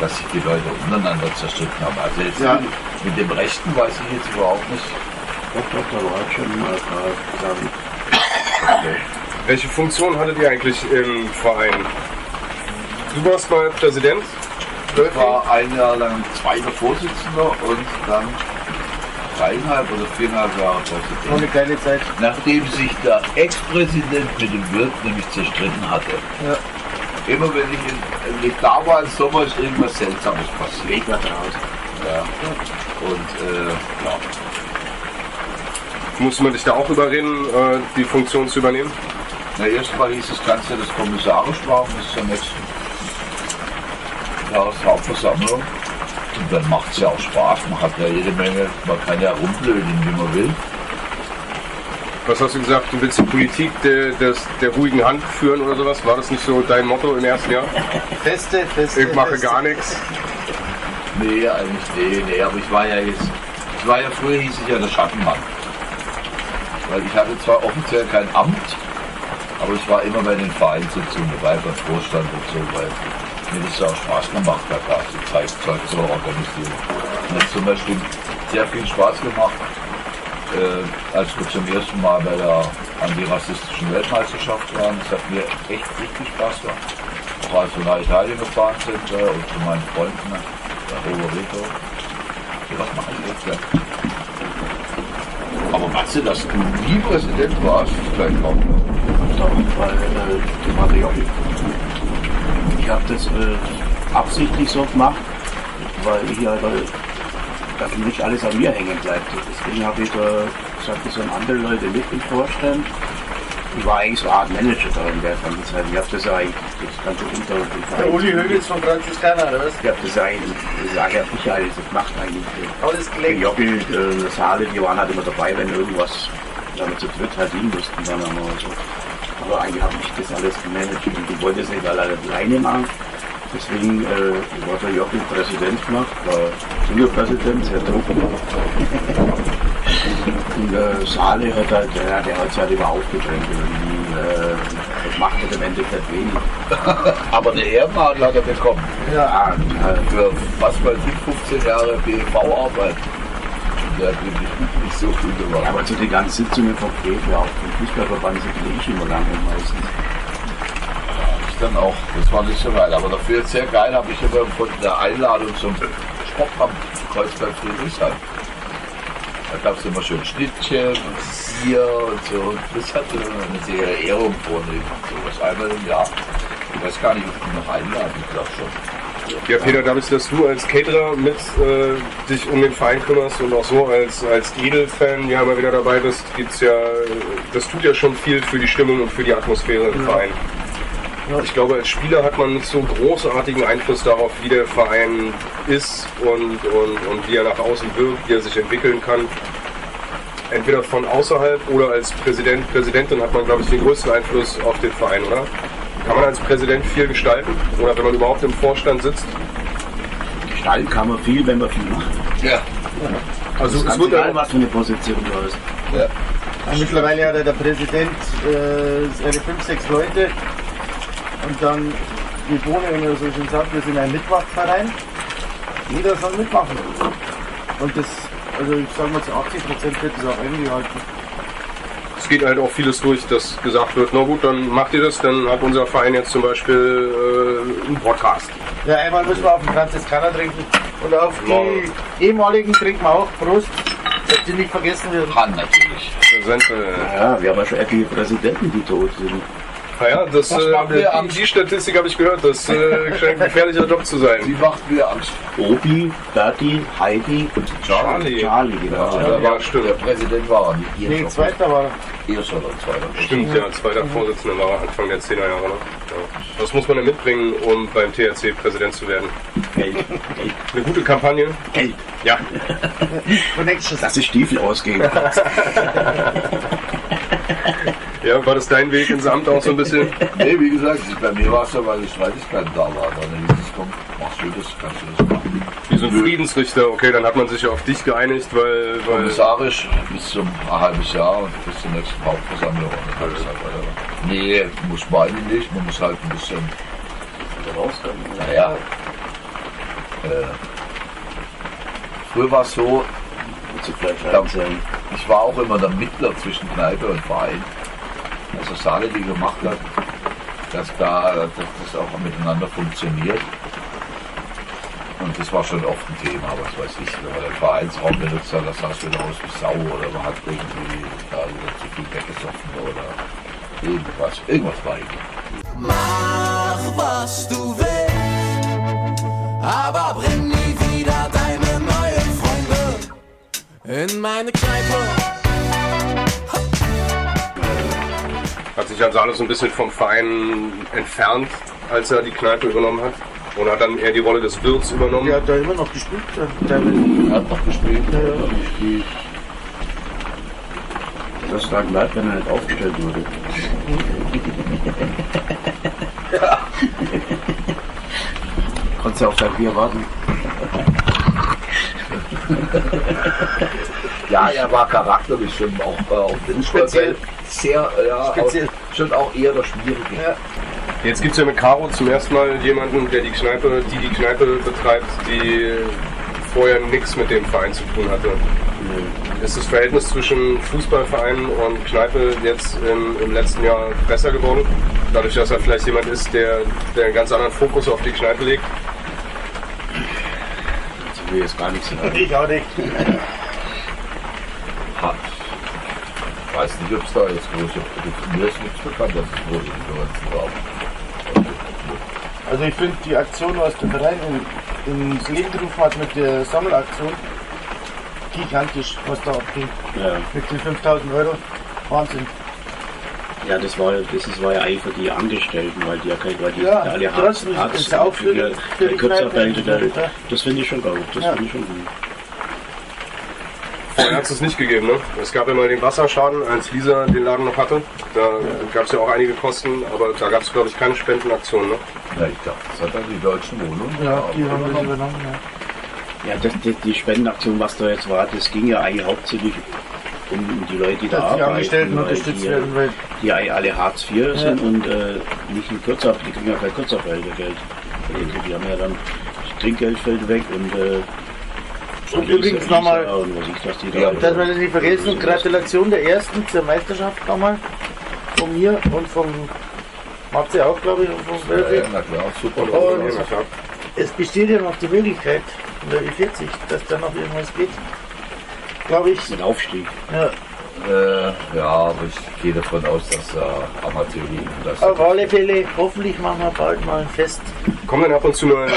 dass sich die Leute untereinander zerstritten haben. Also jetzt Ja. Mit dem Rechten weiß ich jetzt überhaupt nicht. Doch, doch, da war halt schon mal klar. Welche Funktion hattet ihr eigentlich im Verein? Du warst mal Präsident? Ich war ein Jahr lang zweiter Vorsitzender und dann dreieinhalb oder viereinhalb Jahre Präsident. eine kleine Zeit. Nachdem sich der Ex-Präsident mit dem Wirt nämlich zerstritten hatte. Ja. Immer wenn ich, in, wenn ich da war im Sommer, ist irgendwas Seltsames passiert. Weg war draußen. Ja. Und äh, ja. Muss man dich da auch überreden, äh, die Funktion zu übernehmen? Na, erstmal hieß es, kannst du das kommissarisch machen bis zur nächsten Jahreshauptversammlung. Und dann macht es ja auch Spaß. Man hat ja jede Menge, man kann ja rumblöden, wie man will. Was hast du gesagt? Du willst die Politik der, des, der ruhigen Hand führen oder sowas? War das nicht so dein Motto im ersten Jahr? Feste, feste. Ich mache feste. gar nichts. Nee, eigentlich nee, nee, aber ich war ja jetzt, ich war ja früher hieß ich ja der Schattenmann. Weil ich hatte zwar offiziell kein Amt, aber ich war immer bei den Vereinssitzungen dabei, beim Vorstand und so, weil mir das ja auch Spaß gemacht hat, da so Zeug, Zeug zu organisieren. Und hat zum Beispiel sehr viel Spaß gemacht, äh, als wir zum ersten Mal bei der antirassistischen Weltmeisterschaft waren. Das hat mir echt richtig Spaß gemacht. Auch als wir nach Italien gefahren sind äh, und zu meinen Freunden, Roberto. So was mache ich jetzt, ja. Aber Matze, dass du nie Präsident warst, ist gleich kaum. Weil äh, das. Ich habe das äh, absichtlich so gemacht, weil ich halt, äh, nicht alles an mir hängen bleibt. Deswegen habe ich äh, gesagt, es sollen andere Leute mit im Vorstand. Ich war eigentlich so eine Art Manager da in der ganzen Zeit. Ich habe das eigentlich das ganze unter Der Uli Högels von Franziskaner, oder was? Ich habe das eigentlich, ich sage ja nicht alles, das macht eigentlich. äh, Alles der gelenkt. Jockel, äh, Saale, die waren halt immer dabei, wenn irgendwas damit zu dritt halt hin mussten dann einmal so. Aber eigentlich habe ich das alles gemanagt und ich wollte es nicht alle alleine machen. Deswegen äh, war der Jockel Präsident gemacht, war Juniorpräsident, sehr doof. Und der Saale hat halt, ja, der hat sich halt immer aufgedrängt. irgendwie, Äh, das macht halt im Endeffekt wenig. Aber eine Ehrennadel hat er bekommen. Ja, äh, Für was weiß ich, 15 Jahre BV-Arbeit. Der hat wirklich nicht so viel gemacht. aber zu den ganzen Sitzungen vom Käfer, auch vom Fußballverband sind die ich immer lange meistens. Ich dann auch. Das war nicht so geil. Aber dafür sehr geil habe ich immer von der Einladung zum Sportamt Kreuzberg Friedrichshain. Da gab es immer schön Schnittchen und Bier und so. Und das hatte eine sehr Ehrung vornehmen. Sowas einmal im Jahr. Ich weiß gar nicht, ob die noch einladen. Ich glaube schon. Ja, Peter, dadurch, dass du als Caterer mit äh, dich um den Verein kümmerst und auch so als, als Edel-Fan ja immer wieder dabei bist, gibt's ja, das tut ja schon viel für die Stimmung und für die Atmosphäre im Verein. Ich glaube, als Spieler hat man nicht so großartigen Einfluss darauf, wie der Verein ist und, und, und wie er nach außen wirkt, wie er sich entwickeln kann. Entweder von außerhalb oder als Präsident, Präsidentin hat man, glaube ich, den größten Einfluss auf den Verein, oder? Kann man als Präsident viel gestalten? Oder wenn man überhaupt im Vorstand sitzt? Gestalten kann man viel, wenn man viel macht. Ja. Also Es es ist wird egal, was für eine Position du hast. ja. Mittlerweile hat ja der Präsident äh, seine fünf, sechs Leute. Und dann, wie Bohne immer so schön sagt, wir sind ein Mitmachverein. Jeder soll mitmachen. Und das, also ich sage mal zu 80 Prozent wird das auch eingehalten. es geht halt auch vieles durch, dass gesagt wird, na gut, dann macht ihr das, dann hat unser Verein jetzt zum Beispiel äh, einen Podcast. Ja, einmal müssen wir auf den Franziskaner trinken. Und auf die ehemaligen trinken wir auch. Prost. Dass die nicht vergessen werden. Kann natürlich. Ja, wir haben ja schon etliche Präsidenten, die tot sind. Naja, das, Was äh, wir am- die, die Statistik habe ich gehört, das äh, scheint ein gefährlicher Job zu sein. Die macht mir Angst. Obi, Berti, Heidi und Charlie. Charlie, genau. Ja, Ja, war, stimmt. Der Präsident war er nicht. Ihr Nee, zweiter war Ihr schon zweiter. Stimmt, ja, zweiter Vorsitzender war er Anfang der 10er Jahre. Ne? Ja. Was muss man denn mitbringen, um beim THC Präsident zu werden? Geld, Geld, Eine gute Kampagne? Geld. Ja. Connections. Dass du Stiefel ausgeben kannst. Ja, war das dein Weg ins Amt auch so ein bisschen? Nee, wie gesagt, bei mir war es ja, weil die Streitigkeiten da waren. Dann hieß es, komm, machst du das, kannst du das machen. Wie so ein Friedensrichter, okay, dann hat man sich auf dich geeinigt, weil, weil Kommissarisch bis zum ein halbes Jahr und bis zur nächsten Hauptversammlung. Und dann ich nee, muss man eigentlich nicht. Man muss halt ein bisschen, naja, äh, früher war es so, Ja. ich war auch immer der Mittler zwischen Kneipe und Verein. Also Saale, die gemacht hat, dass da dass das auch miteinander funktioniert. Und das war schon oft ein Thema, was weiß ich, wenn man den Vereinsraum benutzt hat, das sah es wieder aus wie Sau oder man hat irgendwie da wieder zu viel weggesoffen oder irgendwas. Irgendwas war irgendwie. Mach was du willst, aber bring nie wieder deine neuen Freunde in meine Kneipe. Hat sich also alles ein bisschen vom Verein entfernt, als er die Kneipe übernommen hat. Und hat dann eher die Rolle des Wirts übernommen. Der hat da immer noch gespielt. Er hat noch gespielt. Ja, ja. gespielt. Das lag leid, wenn er nicht aufgestellt wurde. Konntest du auf dein Bier warten? Ja, er war charakterlich schon auch äh, auf den Speziell. Sehr, äh, ja, Speziell. Schon auch eher der Schwierige. Ja. Jetzt gibt es ja mit Caro zum ersten Mal jemanden, der die Kneipe, die die Kneipe betreibt, die vorher nichts mit dem Verein zu tun hatte. Ist das Verhältnis zwischen Fußballverein und Kneipe jetzt im, im letzten Jahr besser geworden? Dadurch, dass er vielleicht jemand ist, der, der einen ganz anderen Fokus auf die Kneipe legt? Ich will jetzt gar nichts sagen. Ich auch nicht. Hat. Ich weiß nicht, ob es da jetzt große Mir ist nichts bekannt, dass es große Differenzen gab. Also ich finde die Aktion, was der Verein in- ins Leben gerufen hat mit der Sammelaktion, gigantisch, was da abging. Ja. Mit den 5000 Euro. Wahnsinn. Ja, das war, ja- das ist, war ja eigentlich für die Angestellten, weil die ja keine, weil die Ja, alle trotzdem ist Hartz- das finde ich schon gut. Das Ja. finde ich schon gut. Vorher hat es nicht gegeben, ne? Es gab ja mal den Wasserschaden, als Lisa den Laden noch hatte. Da gab es ja auch einige Kosten, aber da gab es, glaube ich, keine Spendenaktion, ne? Ja, ich dachte, das hat dann die deutschen Wohnungen. Ja, die haben das übernommen. Ja. Ja, das, das, die Spendenaktion, was da jetzt war, das ging ja eigentlich hauptsächlich um, die Leute, die da Dass die arbeiten. Angestellten weil unterstützt die, werden, weil die eigentlich alle Hartz IV sind und äh, nicht nur Kurzarbeit, die kriegen ja kein Kurzarbeitergeld. Die haben ja dann das Trinkgeld fällt weg und äh, Und übrigens nochmal- dass wir das nicht vergessen, Gratulation der ersten zur Meisterschaft nochmal. Von mir und vom Matze auch, glaube ich, und Ja, Wölfe. ja, na klar, super. Und-. Es besteht ja noch die Möglichkeit in der Ü40, dass da noch irgendwas geht. Glaube ich. mit Aufstieg. Ja. Äh, ja, aber ich gehe davon aus, dass äh, Amateur liegen. Dass Auf alle Fälle, hoffentlich machen wir bald mal ein Fest. Kommen dann ab und zu mal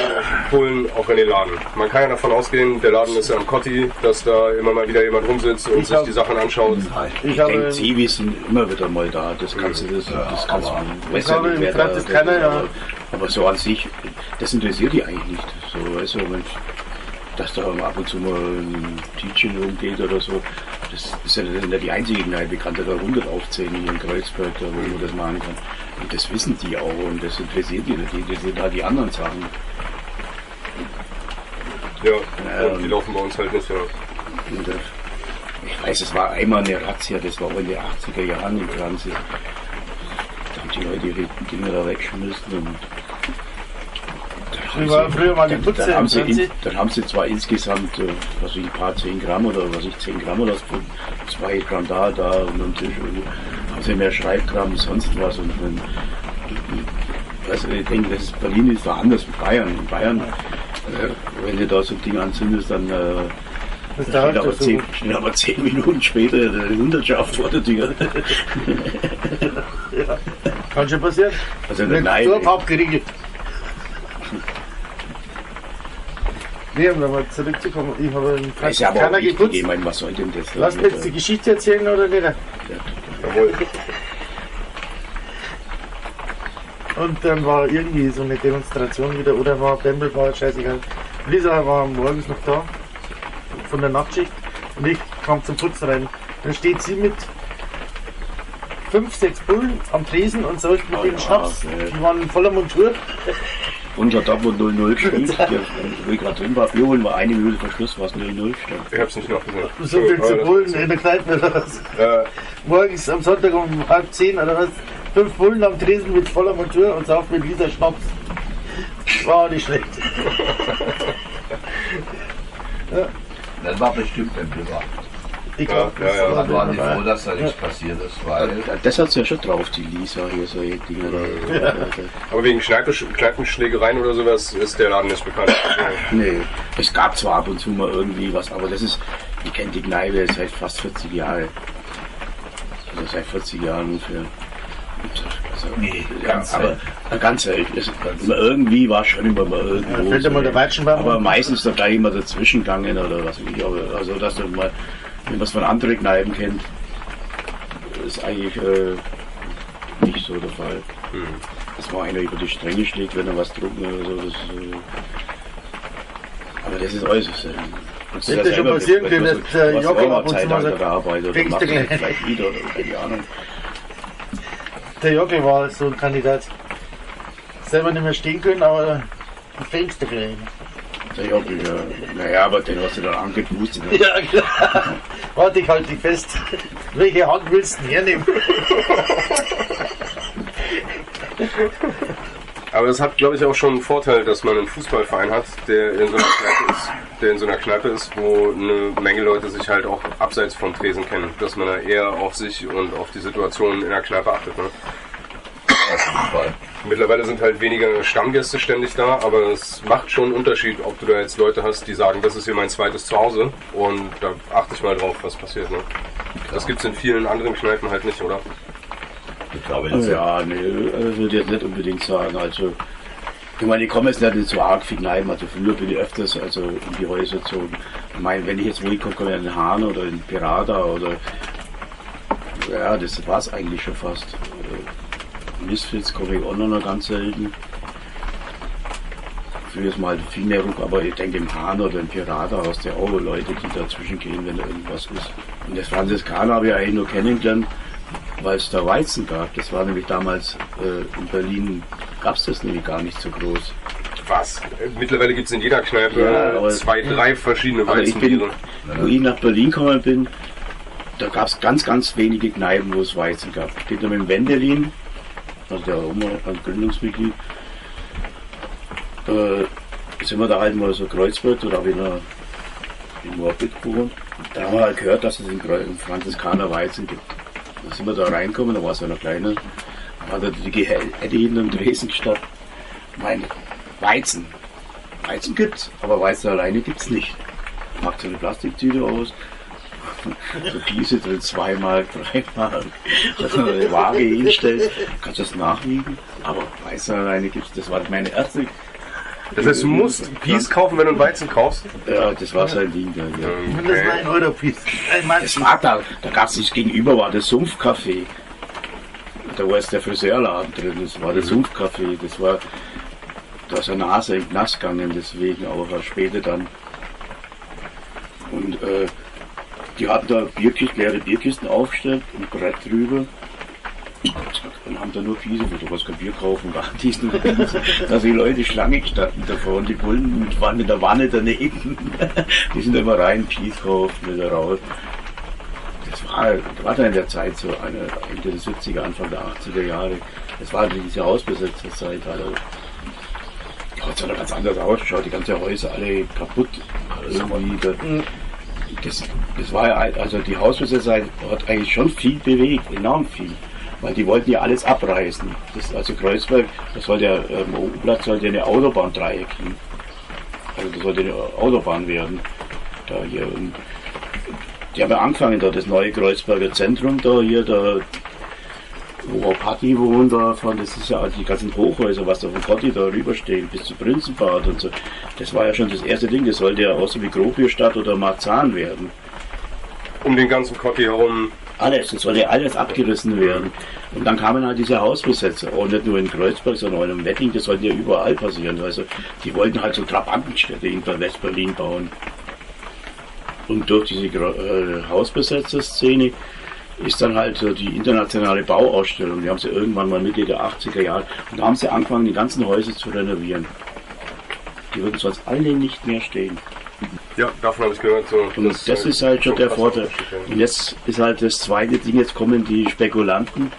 Polen auch in den Laden. Man kann ja davon ausgehen, der Laden ist ja am Kotti, dass da immer mal wieder jemand rumsitzt und Ich sich hab- die Sachen anschaut. Ich Ich habe, denke, Zivis sind immer wieder mal da. Das kannst du, das, das kannst du, weiß habe nicht, wer da- Franziskaner, ja. aber, aber so an sich, das interessiert die eigentlich nicht. So, weißt du, wenn, dass da ab und zu mal ein Teaching rumgeht oder so. Das ist ja nicht die einzige Kneipe. Ich kann da 100 aufzählen hier in Kreuzberg, da, wo man das machen kann. Und das wissen die auch und das interessiert die nicht. Das sind halt die anderen Sachen. Ja, Ähm. die laufen bei uns halt nicht, äh, ich weiß, es war einmal eine Razzia, das war in den 80er Jahren im Fernsehen. Da haben die Leute ihre Dinger da weggeschmissen und waren früher mal die dann, dann, haben sie in, dann haben sie zwar insgesamt, äh, was ich, ein paar 10 Gramm oder was ich, 10 Gramm oder so, zwei Gramm da, da und am Tisch und haben sie mehr Schreibgramm, sonst was und dann, also ich denke, das ist, Berlin ist da anders wie Bayern. In Bayern, äh, wenn du da so ein Ding anzündest, dann äh, Das Steht aber, so. zehn, steht aber zehn Minuten später eine Hundertschaft vor der Tür. Kann schon passieren. Also in der Wenn Nee, um nochmal zurückzukommen, ich habe einen ist ja wichtig, geputzt. ich meine, was soll denn das? Lass mir jetzt die Geschichte erzählen oder nicht? Jawohl. Und dann war irgendwie so eine Demonstration wieder, oder war Bembel, war scheißegal. Lisa war morgens noch da, von der Nachtschicht, und ich kam zum Putzen rein. Dann steht sie mit fünf, sechs Bullen am Tresen und säuft mit Oh den ja, Schnaps. Die waren in voller Montur. Unter Dortmund 0-0 gespielt. Der, wo ich gerade drin war, wir holen mal eine Minute vor Schluss, was 0-0 stand. Ich hab's nicht noch gesehen. So viel zu Ja, Bullen in der Kneipe oder was. Äh, Morgens am Sonntag um halb zehn oder was. Fünf Bullen am Tresen mit voller Montur und sauft mit Lisa Schnaps. War auch nicht schlecht. Dann war bestimmt ein Privat. Ich Ja, ja, das ja. war Dann waren die froh, dass da nichts passiert ist, weil Das hat's ja schon drauf, die Lisa hier, solche Dinge. Da. Aber wegen Kneipe, Kneipenschlägereien oder sowas ist der Laden nicht bekannt. Nee, es gab zwar ab und zu mal irgendwie was, aber das ist, ich kenne die Kneipe seit fast 40 Jahren. Also seit 40 Jahren ungefähr. Also, Nee, ja, ganz aber ganz. Es, immer irgendwie war schon immer mal irgendwo. Ja, dir mal der Weizenbaum aber meistens da gleich immer dazwischen gegangen oder was weiß ich. Aber, also, dass du mal, wenn man es von anderen Kneipen kennt, ist eigentlich äh, nicht so der Fall. Dass mal einer über die Stränge schlägt, wenn er was trunken oder so. Das, äh, aber das ist äußerst selten. Das Wird dir schon passieren können, dass der Joachim ab und zu mal sagt, oder "Trinkst macht du gleich?" vielleicht wieder oder keine Ahnung. Der Jockel war so ein Kandidat. Selber nicht mehr stehen können, aber ein Fenster gleich. Der Jockel, ja. Naja, aber den hast du dann angepustet. ne? Ja, klar. Warte, ich halte dich fest. Welche Hand willst du denn hernehmen? Aber es hat, glaube ich, auch schon einen Vorteil, dass man einen Fußballverein hat, der in so einer Kneipe ist, der in so einer Kneipe ist, wo eine Menge Leute sich halt auch abseits vom Tresen kennen. Dass man da eher auf sich und auf die Situation in der Kneipe achtet. Ne? Auf Fall. Mittlerweile sind halt weniger Stammgäste ständig da, aber es macht schon einen Unterschied, ob du da jetzt Leute hast, die sagen, das ist hier mein zweites Zuhause und da achte ich mal drauf, was passiert. Ne? Das gibt's in vielen anderen Kneipen halt nicht, oder? Ich glaube, jetzt Ja, nee, äh, würde ich jetzt nicht unbedingt sagen. Also, ich meine, ich komme jetzt nicht so arg viel Kneipen. Also, früher bin ich öfters also in die Häuser gezogen. Ich meine, wenn ich jetzt wo ich komme, komme ich in Hahn oder in Pirata oder. Ja, das war's eigentlich schon fast. Misfits komme ich auch noch ganz selten. Früher ist mal viel mehr Ruck, aber ich denke im Hahn oder im Pirata hast du ja auch Leute, die dazwischen gehen, wenn da irgendwas ist. Und das Franziskaner habe ich eigentlich nur kennengelernt, weil es da Weizen gab. Das war nämlich damals äh, in Berlin, gab es das nämlich gar nicht so groß. Was? Mittlerweile gibt's in jeder Kneipe Ja, zwei, drei verschiedene Aber ich bin, Weizenbiere. wo ich nach Berlin gekommen bin, da gab es ganz, ganz wenige Kneipen, wo es Weizen gab. Ich bin da mit dem Wendelin, also der Oma, ein Gründungsmitglied, äh, sind wir da halt mal so Kreuzberg, da habe ich noch in Moabit gewohnt. Da haben wir halt gehört, dass es in, Franziskaner Weizen gibt. Da sind wir da reingekommen, da war es ja noch kleiner. Da hat er die Gehälter hinter dem Dresden gestanden. Mein Weizen. Weizen gibt's, aber Weizen alleine gibt's nicht. Packt so eine Plastiktüte aus. So Kiese drin, zwei Mark, drei Mark. Dass man eine Waage hinstellt, kannst du das nachwiegen. Aber Weizen alleine gibt's, das war meine erste, Das heißt, du musst Peace kaufen, wenn du einen Weizen kaufst. ja, das war sein Ding da, ja. Und das war ein. Ein Mann. Das war da, da gab es nicht gegenüber, war der Sumpfcafé. Da war jetzt der Friseurladen drin, das war der Sumpfcafé, das war, da ist eine Nase in Knast gegangen, deswegen, aber später dann. Und äh, die hatten da Bierkisten, leere Bierkisten aufgestellt, ein Brett drüber. Und haben da nur Fiese, wo du was kein Bier kaufen, gar. Da sind die Leute Schlange gestanden davor und die Bullen waren in der Wanne daneben. Die sind immer rein, Pies kaufen, wieder raus. Das war, das war dann in der Zeit so, eine, Ende der 70er, Anfang der 80er Jahre. Das war diese Hausbesetzerzeit. Also, ja, es hat ganz anders ausgeschaut, die ganzen Häuser alle kaputt. Irgendwie. Da, das, das war ja, also die Hausbesetzerzeit hat eigentlich schon viel bewegt, enorm viel. Weil die wollten ja alles abreißen. Das, also Kreuzberg, das sollte ja, ähm, Oberplatz sollte ja eine Autobahndreieck kriegen. Also das sollte eine Autobahn werden. Da hier die haben ja angefangen da, das neue Kreuzberger Zentrum da hier, da wo auch Patti wohnt davon, das ist ja also die ganzen Hochhäuser, was da von Patti da rüberstehen, bis zu Prinzenbad und so. Das war ja schon das erste Ding, das sollte ja außer wie Grobierstadt oder Marzahn werden. Um den ganzen Kotti herum. Alles, das sollte alles abgerissen werden. Und dann kamen halt diese Hausbesetzer, auch nicht nur in Kreuzberg, sondern auch in Wedding, das sollte ja überall passieren. Also die wollten halt so Trabantenstädte in West-Berlin bauen. Und durch diese äh, Hausbesetzer-Szene ist dann halt so die internationale Bauausstellung, die haben sie irgendwann mal Mitte der 80er Jahre, und da haben sie angefangen, die ganzen Häuser zu renovieren. Die würden sonst alle nicht mehr stehen. Ja, davon habe ich gehört. So, Und das, ist halt schon der Vorteil. Und jetzt ist halt das zweite Ding, jetzt kommen die Spekulanten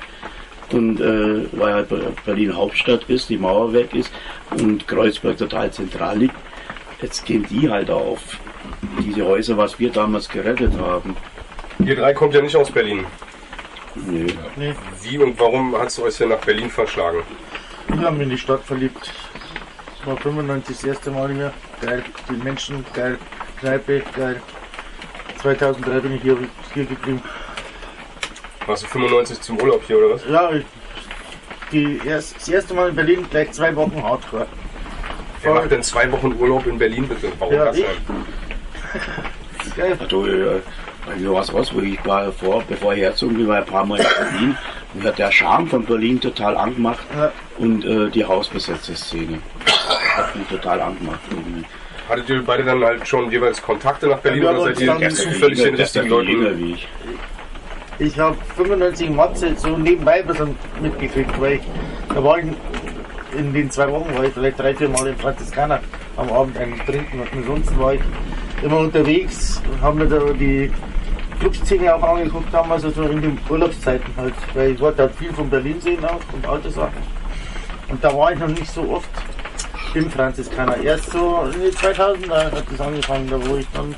und äh, weil halt Berlin Hauptstadt ist, die Mauer weg ist und Kreuzberg total zentral liegt, jetzt gehen die halt auf. Diese Häuser, was wir damals gerettet haben. Ihr drei kommt ja nicht aus Berlin. Nee. Nee, Wie und warum hat es euch denn nach Berlin verschlagen? ich habe mich in die Stadt verliebt. Ich war 95 das erste Mal hier. Geil, die Menschen, geil, Kneipe, geil. 2003 bin ich hier, hier geblieben. Warst du 95 zum Urlaub hier oder was? Ja, ich, die erst, das erste Mal in Berlin gleich zwei Wochen Hardcore. Wer macht denn zwei Wochen Urlaub in Berlin bitte? Warum Ja, das ich. Geil. Also, äh, also was raus, wo ich war vor, bevor ich herzogen bin, war ein paar Mal in Berlin. Mir hat der Charme von Berlin total angemacht Ja. und äh, die Hausbesetzer-Szene hat mich total angemacht. irgendwie. Hattet ihr beide dann halt schon jeweils Kontakte nach Berlin Ja, oder seid ihr zufällig den Der ist ja richtigen Leuten? wie ich. Ich habe 95 Matze so nebenbei ein bisschen mitgekriegt, weil ich, da war ich in den zwei Wochen war ich vielleicht drei, vier Mal in Franziskaner am Abend einen trinken und ansonsten war ich immer unterwegs und habe mir da die Clubszene auch angeguckt damals, also in den Urlaubszeiten halt, weil ich wollte halt viel von Berlin sehen auch und alte Sachen. Und da war ich noch nicht so oft im Franziskaner. Erst so in den 2000er hat das angefangen, da wo ich dann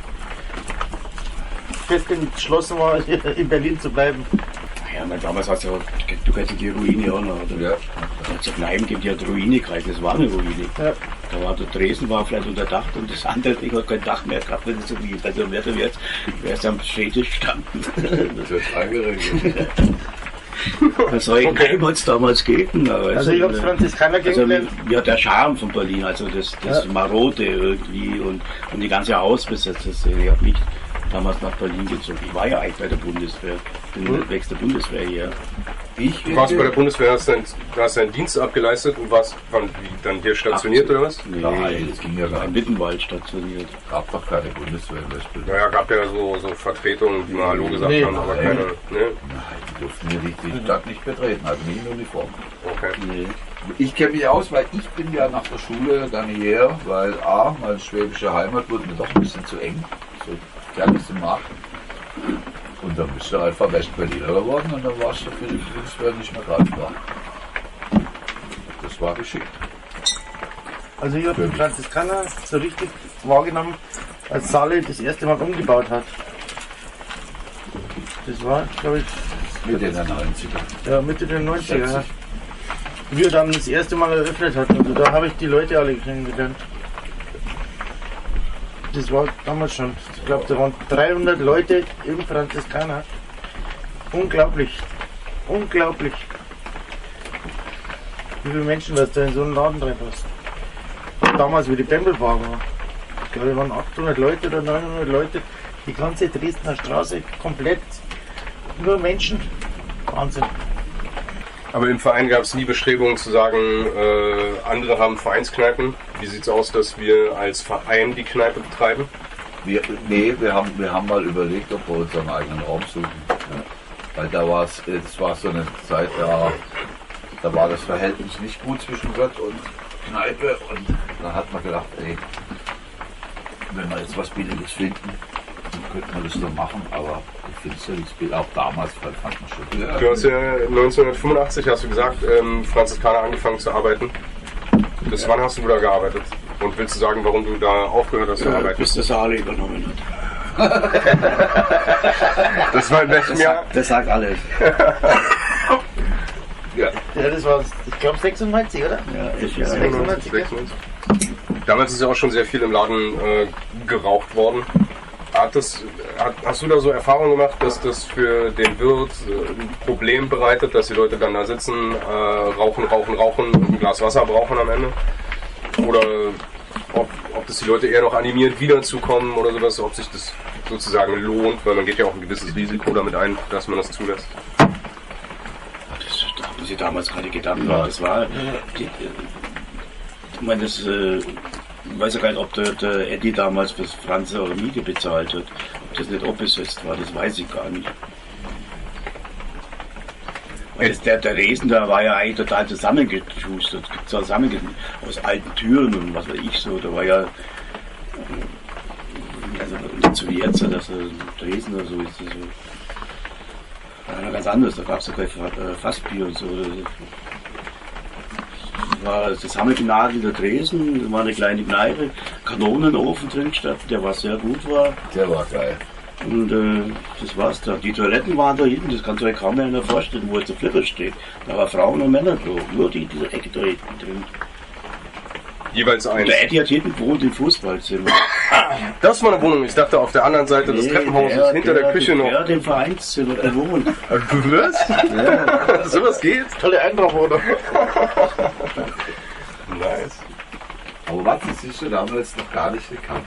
fest entschlossen war, hier in Berlin zu bleiben. Ja, weil damals hast du ja, du kennst ja die Ruine auch noch, oder? Ja. Also Kneipen gibt ja die Ruine gekriegt, das war eine Ruine. Ja. Da war der Dresden war vielleicht unter Dach und das andere Ding hat kein Dach mehr gehabt, wenn es so wie also wäre es jetzt, wäre es am Städtisch gestanden. Das wird eingeregelt. Was soll ich Okay. okay. es damals gegeben? Aber Also ich habe Franziskaner also, kennengelernt. ja, der Charme von Berlin, also das, das Ja. Marode irgendwie und, und die ganze Hausbesetzerszene. Ich habe mich damals nach Berlin gezogen. Ich war ja eigentlich bei der Bundeswehr, bin Hm. weg der Bundeswehr hier. Ich Du warst bei der Bundeswehr, hast deinen, hast deinen Dienst abgeleistet und warst wann, wie, dann hier stationiert oder was? Nee, Nein, das ging ja gar in nicht. Wittenwald stationiert. gab doch keine Bundeswehr in Westbild. Naja, gab ja so, so Vertretungen, die mal Hallo gesagt Nee. haben, aber Nein. keine. Ne? Nein, die durften hier die, die Stadt nicht betreten, also nie in Uniform. Okay. Nee. Ich kenne mich aus, weil ich bin ja nach der Schule dann hierher, weil A, meine schwäbische Heimat wurde mir doch ein bisschen zu eng, so ganz im Markt. Und dann bist du einfach Westberliner geworden und dann warst du für die Bundeswehr nicht mehr greifbar. Das war geschickt. Also ich habe den Franziskaner so richtig wahrgenommen, als Saale das erste Mal umgebaut hat. Das war, glaube ich, Mit den 90er. ja, Mitte der 90er. Ja. Wie er dann das erste Mal eröffnet hat. Also da habe ich die Leute alle kennengelernt. Das war damals schon. Ich glaube, da waren 300 Leute im Franziskaner. Unglaublich. Unglaublich. Wie viele Menschen das da in so einen Laden drin hast. Damals, wie die Bembelbar war. Ich glaube, da waren 800 Leute oder 900 Leute. Die ganze Dresdner Straße komplett. Nur Menschen. Wahnsinn. Aber im Verein gab es nie Bestrebungen zu sagen, äh, andere haben Vereinskneipen. Wie sieht es aus, dass wir als Verein die Kneipe betreiben? Wir, nee, wir haben, wir haben mal überlegt, ob wir unseren eigenen Raum suchen. Weil da war es, es war so eine Zeit, da, da war das Verhältnis nicht gut zwischen Wirt und Kneipe und dann hat man gedacht, ey, wenn wir jetzt was Billiges finden, dann könnte man das doch machen, aber ich finde es ja nicht billig. Auch damals fand man schon. Ja, Du hast ja 1985, hast du gesagt, ähm, Franziskaner angefangen zu arbeiten. Bis wann hast du da gearbeitet? Und willst du sagen, warum du da aufgehört hast zu Ja, arbeiten? bis der Saale übernommen hat. Das war in welchem Das Jahr? sagt, das sagt alles. ja. Ja, das war, ich glaube, 96, oder? Ja, ich, ja, 96, 96. Damals ist ja auch schon sehr viel im Laden äh, geraucht worden. Hat das, hat, hast du da so Erfahrungen gemacht, dass das für den Wirt äh, ein Problem bereitet, dass die Leute dann da sitzen, äh, rauchen, rauchen, rauchen und ein Glas Wasser brauchen am Ende? Oder ob, ob das die Leute eher noch animiert, wiederzukommen oder sowas, ob sich das sozusagen lohnt, weil man geht ja auch ein gewisses Risiko damit ein, dass man das zulässt. Das, da haben sie damals gerade Gedanken gemacht. Das war. Die, äh, ich meine, das. Äh, ich weiß ja gar nicht, ob der, der Eddie damals fürs Franze oder Miete bezahlt hat. Ob das nicht abbesetzt war, das weiß ich gar nicht. Das, der, der Resen, da war ja eigentlich total zusammengeschustert, zusammenge aus alten Türen und was weiß ich so. Da war ja. Also nicht so wie jetzt, dass er Dresden oder so ist. So. Ja, ganz anders. Da gab es sogar äh, Fassbier und so. Das war das Hammelgnadel der Dresden, da war eine kleine Kneipe, Kanonenofen drin stand, der war sehr gut war. Der war geil. Und äh, das war's da. Die Toiletten waren da hinten, das kann sich kaum mehr vorstellen, wo jetzt der Flipper steht. Da war Frauen und Männer Klo. Nur die, diese Ecke da hinten drin. Jeweils Und eins. der Eddie hat hinten gewohnt im Fußballzimmer. Das war eine Wohnung. Ich dachte auf der anderen Seite des Nee, Treppenhauses, der- hinter der, Küche noch. Ja, dem Vereinszimmer gewohnt. Was? Sowas geht? Tolle Eintrachtwohnung. Nice. Aber was, das ist ja damals noch gar nicht gekannt.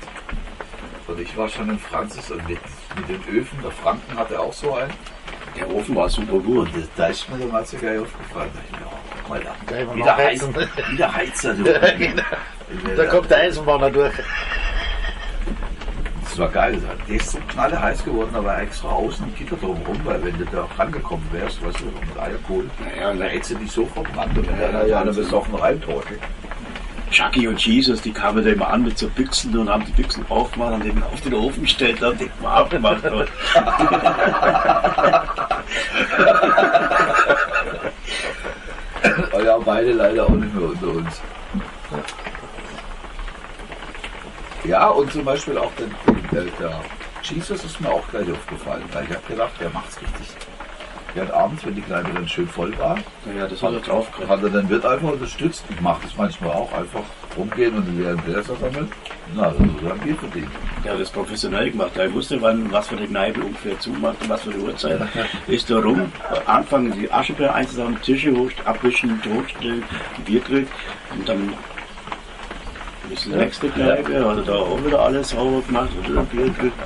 Und ich war schon in Franzis und mit, mit den Öfen, der Franken hatte auch so einen. Der Ofen war super gut. Da ist mir damals ja gleich aufgefallen. Da ich oh, mal da. Wieder, Heiz, nachheizen. wieder Heizer, du. Da kommt der Eisenbahner durch. Das war geil. Der ist so knalle heiß geworden, aber extra außen im Gitter drum rum, weil wenn du da rangekommen wärst, weißt du, mit Eierkohl, Naja, und da der hättest du dich so verbrannt und wenn der da ja eine besoffen reintorkelt. Chucky und Jesus, die kamen da immer an mit so Büchsen und haben die Büchsen aufgemacht und den auf den Ofen gestellt und den warm gemacht. Und Aber ja, beide leider auch nicht mehr unter uns. Ja, und zum Beispiel auch der, der, der Jesus ist mir auch gleich aufgefallen, weil ich habe gedacht, der macht's richtig. Der hat abends, wenn die Kneipe dann schön voll war, ja, das hat er drauf hat er den Wirt einfach unterstützt. Ich mache das manchmal auch, einfach rumgehen und die leeren Gläser sammeln. Na, also so haben wir verdient. Der hat das professionell gemacht. Er wusste, wann, was für die Kneipe ungefähr zumacht und was für die Uhrzeit. Ist da rum, anfangen die Aschebär einzusammeln, Tische hoch, abwischen, hochstellen, Bier kriegt und dann ist die nächste Kneipe, hat er da auch wieder alles sauber gemacht und ein Bier kriegt.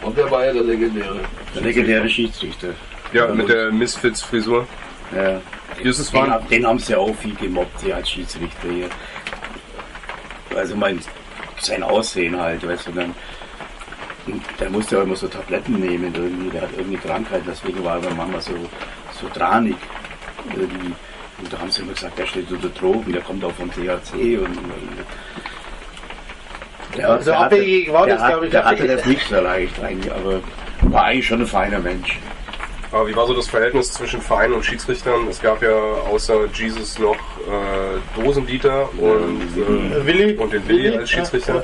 Und der war ja der legendäre. Der legendäre Schiedsrichter. Ja, mit der Misfits-Frisur. Ja. Jesus Den, war hab- den haben sie auch viel gemobbt, hier als Schiedsrichter hier. Also mein, sein Aussehen halt, weißt du, dann, der musste ja immer so Tabletten nehmen, irgendwie, der hat irgendeine Krankheit, deswegen war er manchmal so, so tranig. Irgendwie. Und da haben sie immer gesagt, der steht unter Drogen, der kommt auch vom THC und, und der, Also der hatte- abhängig war das, hat- glaub ich, Der hatte das nicht so leicht eigentlich, aber war eigentlich schon ein feiner Mensch. Aber wie war so das Verhältnis zwischen Verein und Schiedsrichtern? Es gab ja außer Jesus noch äh, Dosendieter und, äh, Willi. und den Willi als Schiedsrichter.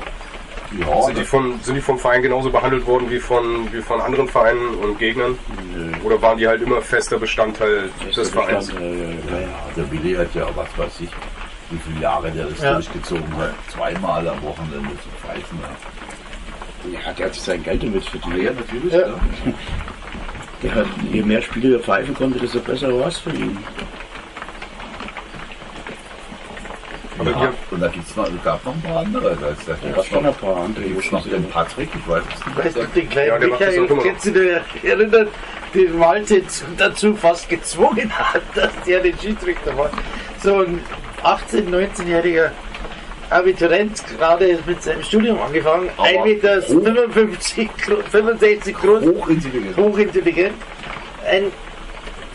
Ja, Sind die, von, sind die vom Verein genauso behandelt worden wie von, wie von anderen Vereinen und Gegnern? Oder waren die halt immer fester Bestandteil des Vereins? Bestand, äh, Ja, ja, der Willi hat ja, was weiß ich, wie viele Jahre der das Ja. durchgezogen hat. Zweimal am Wochenende zu pfeifen. Ja, Ja, der hat sich sein Geld damit verdient. ja natürlich. Ja. Ja. Je mehr Spiele er pfeifen konnte, desto besser war es für ihn. Aber Ja, hier, und da gibt's noch, gab noch ein paar andere. Da ist der, Da gab schon ein paar andere. Da gibt's noch den Patrick, ich weiß es nicht. Weißt du, den kleinen Ja, Michael, noch. kannst du dir erinnern, den Malte dazu fast gezwungen hat, dass der den Schiedsrichter war. So ein 18-, 19-jähriger Abiturient, gerade mit seinem Studium angefangen, Aber 1,55 Meter, 55, gro- 65 groß, Hochintelligent. hochintelligent, ein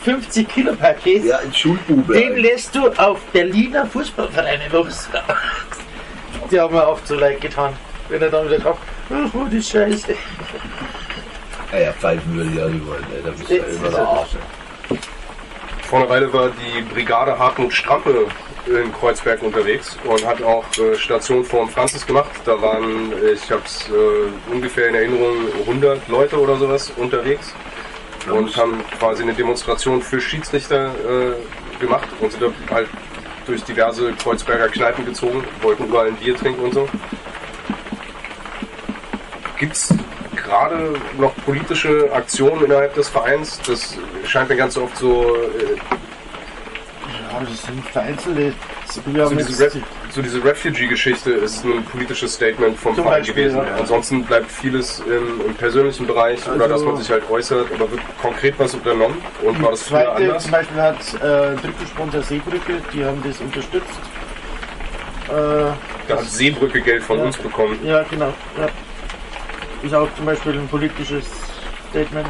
50 Kilo Paket. Ja, ein Schulbube. Den lässt du auf Berliner Fußballvereine los. Die haben mir oft so leid getan. Wenn er dann wieder kommt, ach, oh, die Scheiße. Ja, ja, pfeifen würde ich ja nicht wollen. ey. Da bist du ja immer der er- Arsch. vor einer Weile war die Brigade Hartmut Strampe in Kreuzberg unterwegs und hat auch äh, Station vor dem Franzis gemacht. Da waren, ich habe es äh, ungefähr in Erinnerung, 100 Leute oder sowas unterwegs und haben quasi eine Demonstration für Schiedsrichter äh, gemacht und sind halt durch diverse Kreuzberger Kneipen gezogen, wollten überall ein Bier trinken und so. Gibt es gerade noch politische Aktionen innerhalb des Vereins? Das scheint mir ganz oft so, äh, Ja, das sind vereinzelte. So diese, so diese Refugee-Geschichte ist ein politisches Statement vom Zum Verein Beispiel, gewesen. ja. Ansonsten bleibt vieles im, im persönlichen Bereich oder Also- dass man sich halt äußert, aber wird konkret was unternommen und war das früher zweite anders? zum Beispiel hat äh, Drückesponsor Seebrücke, die haben das unterstützt. Äh, Da hat Seebrücke Geld von Ja. uns bekommen. ja, genau. Ja. Ist auch zum Beispiel ein politisches Statement.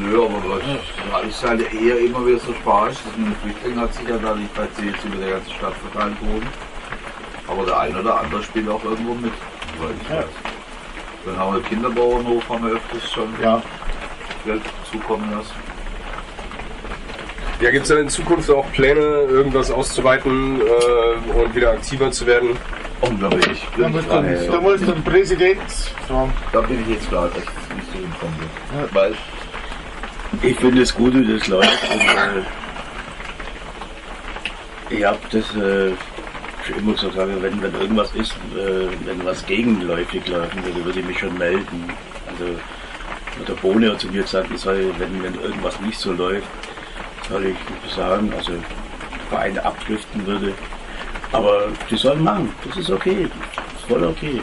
Nö, aber was, ja, ist halt eher immer wieder so spanisch. Das mit den Flüchtlingen hat sich ja da nicht bei CSU über der ganzen Stadt verteilt worden. Aber der eine oder andere spielt auch irgendwo mit, soweit ich Ja. weiß. Dann haben wir Kinderbauernhof, haben wir öfters schon Ja. Geld zukommen lassen. Ja, gibt es denn in Zukunft auch Pläne, irgendwas auszuweiten äh, und wieder aktiver zu werden? Unglaublich. Ich Da muss, dann, ey. da muss dann Präsident sagen. Da bin ich jetzt gerade echt nicht so informiert. Weil Ich finde es gut, wie das läuft. Und, äh, ich habe das äh, schon immer gesagt, wenn, wenn irgendwas ist, äh, wenn was gegenläufig laufen würde, würde ich mich schon melden. Also der Bohne hat zu mir gesagt, ich soll, wenn, wenn irgendwas nicht so läuft, soll ich sagen, also der Verein abdriften würde. Aber die sollen machen, das ist okay, voll okay.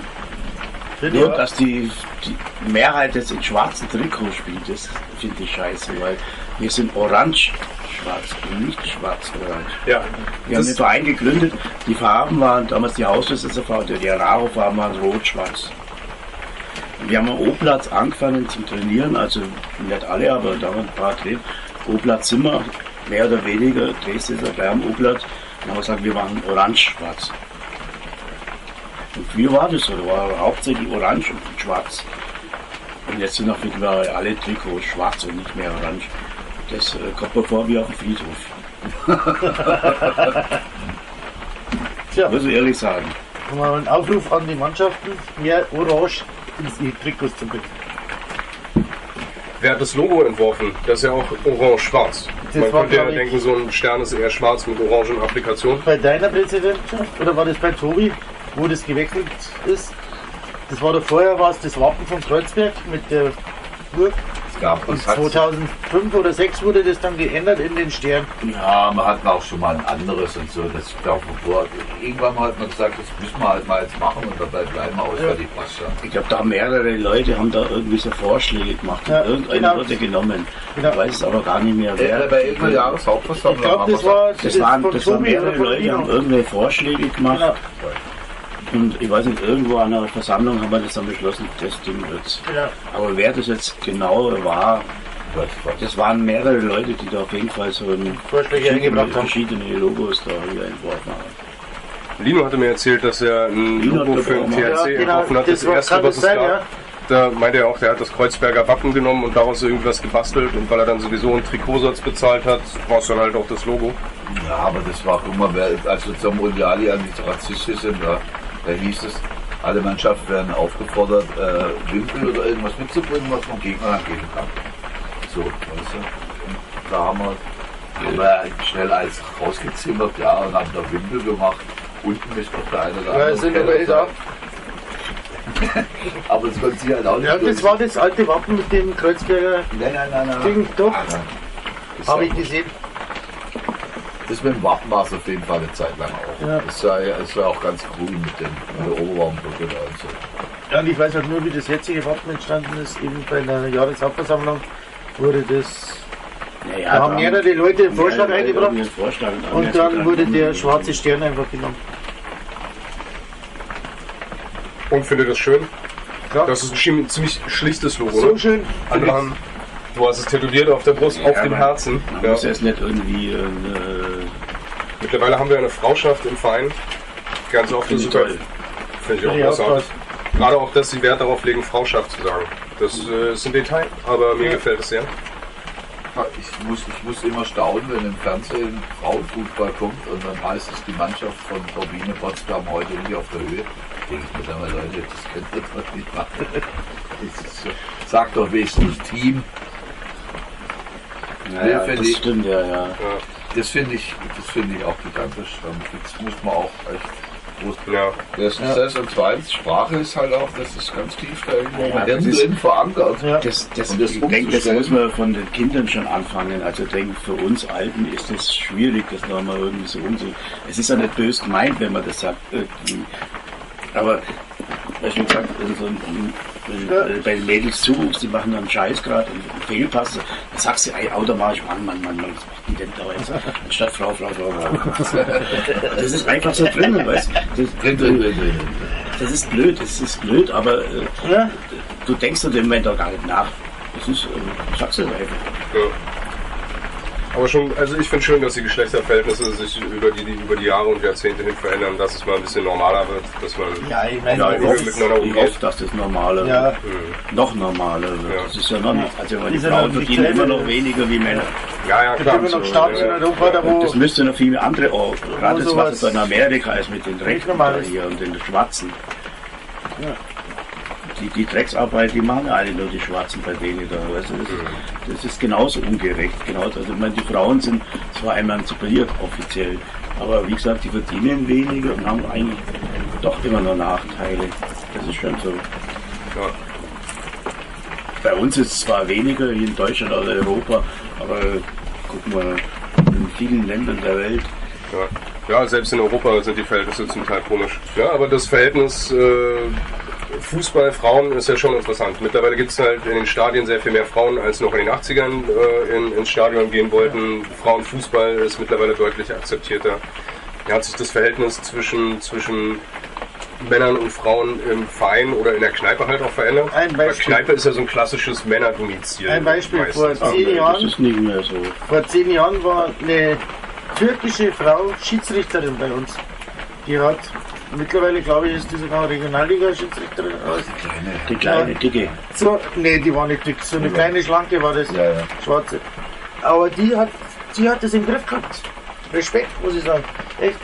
Nur, dass die, die Mehrheit jetzt in schwarzen Trikot spielt, das finde ich scheiße, weil wir sind orange-schwarz und nicht schwarz-orange. Ja, Wir haben den Verein gegründet, die Farben waren damals die Hausbesitzer die Araro-Farben waren rot-schwarz. Wir haben am O-Platz angefangen zu trainieren, also nicht alle, aber da waren ein paar drin. O-Platz sind wir, mehr oder weniger, Dresden ist gleich am O-Platz. Dann haben wir gesagt, wir machen orange-schwarz. Und früher war das so, da war hauptsächlich orange und schwarz. Und jetzt sind auch mittlerweile alle Trikots schwarz und nicht mehr orange. Das äh, kommt mir vor wie auf dem Friedhof. Tja, Muss ich ehrlich sagen. mal einen Aufruf an die Mannschaften, mehr Orange ins die Trikots zu bringen. wer hat das Logo entworfen? Das ist ja auch orange-schwarz. Man könnte ja denken, so ein Stern ist eher schwarz mit orangen Applikationen. Bei deiner Präsidentschaft oder war das bei Tobi, wo das gewechselt ist? Das war doch vorher war es das Wappen von Kreuzberg mit der Burg. es gab Und es hat, 2005 oder 2006 wurde das dann geändert in den Stern. Ja, wir hatten auch schon mal ein anderes und so. Das gab vor. Irgendwann mal hat man gesagt, das müssen wir halt mal jetzt machen und dabei bleiben wir aus, weil die passt. Ich glaube, da haben mehrere Leute haben da irgendwie so Vorschläge gemacht. Ja, und irgendeiner genau. wurde genommen. Genau. Ich weiß es aber gar nicht mehr, wer. Ja, bei irgendeiner Jahreshauptversammlung Ich glaube, haben das war das waren, das waren Tobi oder mehrere Leute, haben Dino. irgendwelche Vorschläge gemacht. Genau, Und ich weiß nicht, irgendwo an einer Versammlung haben wir das dann beschlossen, das Ding wird's. genau. Aber wer das jetzt genau war, das waren mehrere Leute, die da auf jeden Fall so ein Vorschläge eingebracht haben. verschiedene Logos da wieder entworfen haben. Lino hatte mir erzählt, dass er ein Lino Logo für den THC. Ja, genau, entworfen hat. das Das erste, was es sein, gab. ja? Da meinte er auch, der hat das Kreuzberger Wappen genommen und daraus irgendwas gebastelt. Und weil er dann sowieso einen Trikotsatz bezahlt hat, war es dann halt auch das Logo. Ja, aber das war, guck mal, wer, als wir zur Mundiali an die rassistisch sind, da, da hieß es, alle Mannschaften werden aufgefordert, äh, Wimpel oder irgendwas mitzubringen, was vom Gegner dann geben kann. So, weißt du? Und da haben wir, haben wir schnell alles rausgezimmert, ja, und haben da Wimpel gemacht. Unten ist noch der eine oder Ja, andere das sind eh da. Aber das konnte sie halt auch nicht. Ja, das war das alte Wappen mit dem Kreuzberger Nein, nein, nein, nein. Ding, doch. Habe ich gesehen. Das mit dem Wappen war es auf jeden Fall eine Zeit lang auch. Ja. Es, war, ja- es war auch ganz grün mit, dem, mit der Oberbaumbrücke da und so. Ja, und ich weiß halt nur, wie das jetzige Wappen entstanden ist. Eben bei einer Jahreshauptversammlung wurde das. Naja, Da haben mehrere Leute einen Vorschlag Leute eingebracht. einen Vorschlag und Und dann wurde der schwarze Stern einfach genommen. Und finde das schön. Ja. Das ist ein ziemlich schlichtes Logo. So schön. Andere haben, du hast es tätowiert auf der Brust, Ja, auf dem man- Herzen. Man Ja. muss jetzt nicht irgendwie äh, Mittlerweile haben wir eine Frauschaft im Verein. Ganz oft ist ich sogar, toll. finde ich auch Ja, großartig. Gerade auch, dass sie Wert darauf legen, Frauschaft zu sagen. Das äh, ist ein Detail, aber mir Ja. gefällt es sehr. Ja, Ich muss, ich muss immer staunen, wenn im Fernsehen Frauenfußball kommt und dann heißt es, die Mannschaft von Turbine Potsdam heute nicht auf der Höhe. Denke ich mir dann mal, Leute, das könnt ihr doch nicht machen. Sagt doch wenigstens Team. Naja, finde das ich- stimmt ja, ja. Das finde ich, das finde ich auch gigantisch. Das muss man auch echt groß Ja. Das ist das und zweitens, Sprache ist halt auch, das ist ganz tief da irgendwo Ja, das ist- drin verankert. Ja. Das, das, Und das ich denke, das muss man von den Kindern schon anfangen. Also ich denke, für uns Alten ist es schwierig, das nochmal irgendwie so umzu. Es ist ja nicht böse gemeint, wenn man das sagt. irgendwie. Aber, schon gesagt, also so ein, du bei den Mädels zuguckst, die machen dann Scheiß gerade und Fehlpass, dann sagst du ey, automatisch, Mann, Mann, Mann, Mann, was macht die denn da jetzt? Anstatt Frau, Frau, Frau, Frau. Das ist einfach so drin, weißt du? Drin, drin, drin, drin. Das ist blöd, das ist blöd, aber äh, Ja. du denkst in dem Moment auch gar nicht nach. Das ist, äh, sagst du einfach. Ja. Aber schon, also ich finde schön, dass die Geschlechterverhältnisse sich über die, die über die Jahre und Jahrzehnte hin verändern, dass es mal ein bisschen normaler wird, dass man Ja, ich meine, Ja, Ja, ich wie hoffe, wir miteinander ich umgehen. hoffe, dass das normaler Ja. wird. Noch normaler wird. Ja. Das ist ja noch nicht. Also die ja Frauen verdienen immer noch weniger wie Männer. ja, ja, es klar. so, ja, Europa, da wo Das müsste noch viele andere auch. Gerade das, sowas was es in Amerika ist mit den Rechten hier und den Schwarzen. Die, die Drecksarbeit, die machen alle nur die Schwarzen bei denen da. Also das, ist, das ist genauso ungerecht. Genauso. Also ich meine, die Frauen sind zwar emanzipiert offiziell, aber wie gesagt, die verdienen weniger und haben eigentlich doch immer noch Nachteile. Das ist schon so. ja. Bei uns ist es zwar weniger wie in Deutschland oder Europa, aber guck mal, in vielen Ländern der Welt Ja. ja, selbst in Europa sind die Verhältnisse zum Teil komisch. Ja, aber das Verhältnis äh, Fußball, Frauen ist ja schon interessant. Mittlerweile gibt es halt in den Stadien sehr viel mehr Frauen, als noch in den 80ern äh, in, ins Stadion gehen wollten. Frauenfußball ist mittlerweile deutlich akzeptierter. Ja, hat sich das Verhältnis zwischen, zwischen Männern und Frauen im Verein oder in der Kneipe halt auch verändert? Ein Weil Beispiel. Kneipe ist ja so ein klassisches Männerdomizil. Ein Beispiel, vor Aber zehn das Jahren, ist nicht mehr so. vor zehn Jahren war eine türkische Frau Schiedsrichterin bei uns. Die hat mittlerweile, glaube ich, ist die sogar Regionalliga-Schiedsrichterin. Die kleine, dicke. So, nee, die war nicht dick. So eine kleine Schlanke war das. Ja, ja. Schwarze. Aber die hat, die hat das im Griff gehabt. Respekt, muss ich sagen. Echt.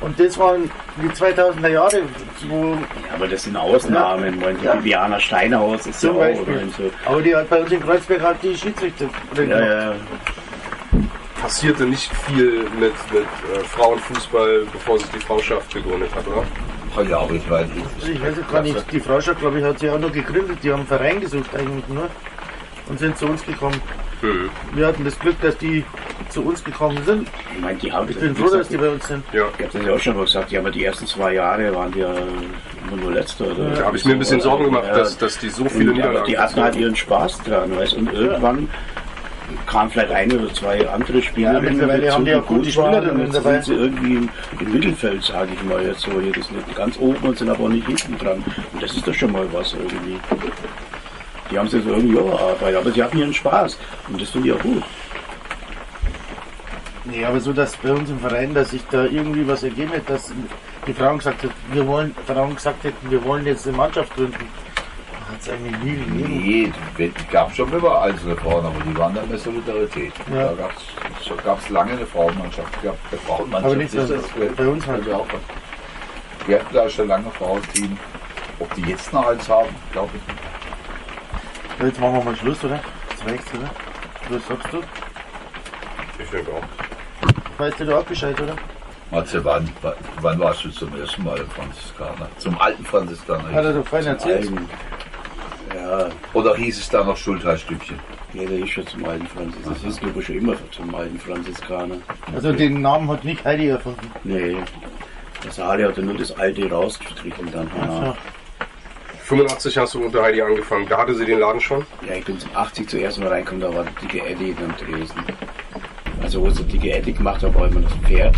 Und das waren die 2000er Jahre, wo Ja, aber das sind Ausnahmen. Die Ja. Viviana Steinhaus ist ja zum auch. Beispiel. Oder so. Aber die hat bei uns in Kreuzberg halt die Schiedsrichterin Ja, ja. Passierte nicht viel mit, mit äh, Frauenfußball, bevor sich die Frauschaft gegründet hat, oder? Ja, aber ich weiß Also ich weiß gar nicht, die Frauschaft, glaube ich, hat sie auch noch gegründet. Die haben einen Verein gesucht eigentlich nur und sind zu uns gekommen. Mhm. Wir hatten das Glück, dass die zu uns gekommen sind. Ich meine, die haben Ich bin froh, dass die bei uns sind. Ja. Ich habe das ja auch schon mal gesagt, ja, aber die ersten zwei Jahre waren ja immer nur Letzter. Oder Da habe ich mir ein bisschen Sorgen gemacht, dass, dass die so viele Und, aber Niederlagen die hatten halt ihren Spaß dran, weißt Und irgendwann kam vielleicht eine oder zwei andere Spieler. Ja, mittlerweile haben die auch gute Spielerinnen und jetzt sind sie irgendwie im, im Mittelfeld, sage ich mal jetzt so. Hier, das nicht ganz oben und sind aber auch nicht hinten dran. Und das ist doch schon mal was irgendwie. Die haben sich so irgendwie auch erarbeitet, aber sie hatten ihren Spaß. Und das finde ich auch gut. Nee, aber so, dass bei uns im Verein, dass sich da irgendwie was ergeben hat, dass die Frauen gesagt hätten, wir wollen, Frauen gesagt hätten, wir wollen jetzt eine Mannschaft gründen. Hat es eigentlich nie gegeben. Nee, die gab schon immer einzelne Frauen, aber die waren dann mehr Solidarität. Ja. Da gab es lange eine Frauenmannschaft. gehabt. Eine Frauenmannschaft Aber nicht ist das, bei uns halt. Wir, auch was. wir hatten da schon lange Frauenteam. Ob die jetzt noch eins haben, glaube ich nicht. Ja, jetzt machen wir mal Schluss, oder? Das reicht, oder? Was sagst du? Ich denke auch. Weißt du da auch Bescheid, oder? Matze, wann, wann- wann warst du zum ersten Mal im Franziskaner? Zum alten Franziskaner? Hat er doch vorhin erzählt. Ja, Oder hieß es da noch Schulterstückchen? ja, der ist schon zum alten Franzis. Das ist glaube ich schon immer zum alten Franziskaner. Also den Namen hat nicht Heidi erfunden. Nee, der Sali hat ja nur das alte rausgestrichen dann. Ach Ja. 85 hast du unter Heidi angefangen. Da hatte sie den Laden schon. ja, ich bin zum 80 zuerst mal reingekommen, da war die dicke Eddie in Dresden. Also wo sie die dicke Eddie gemacht hat, war immer das Pferd.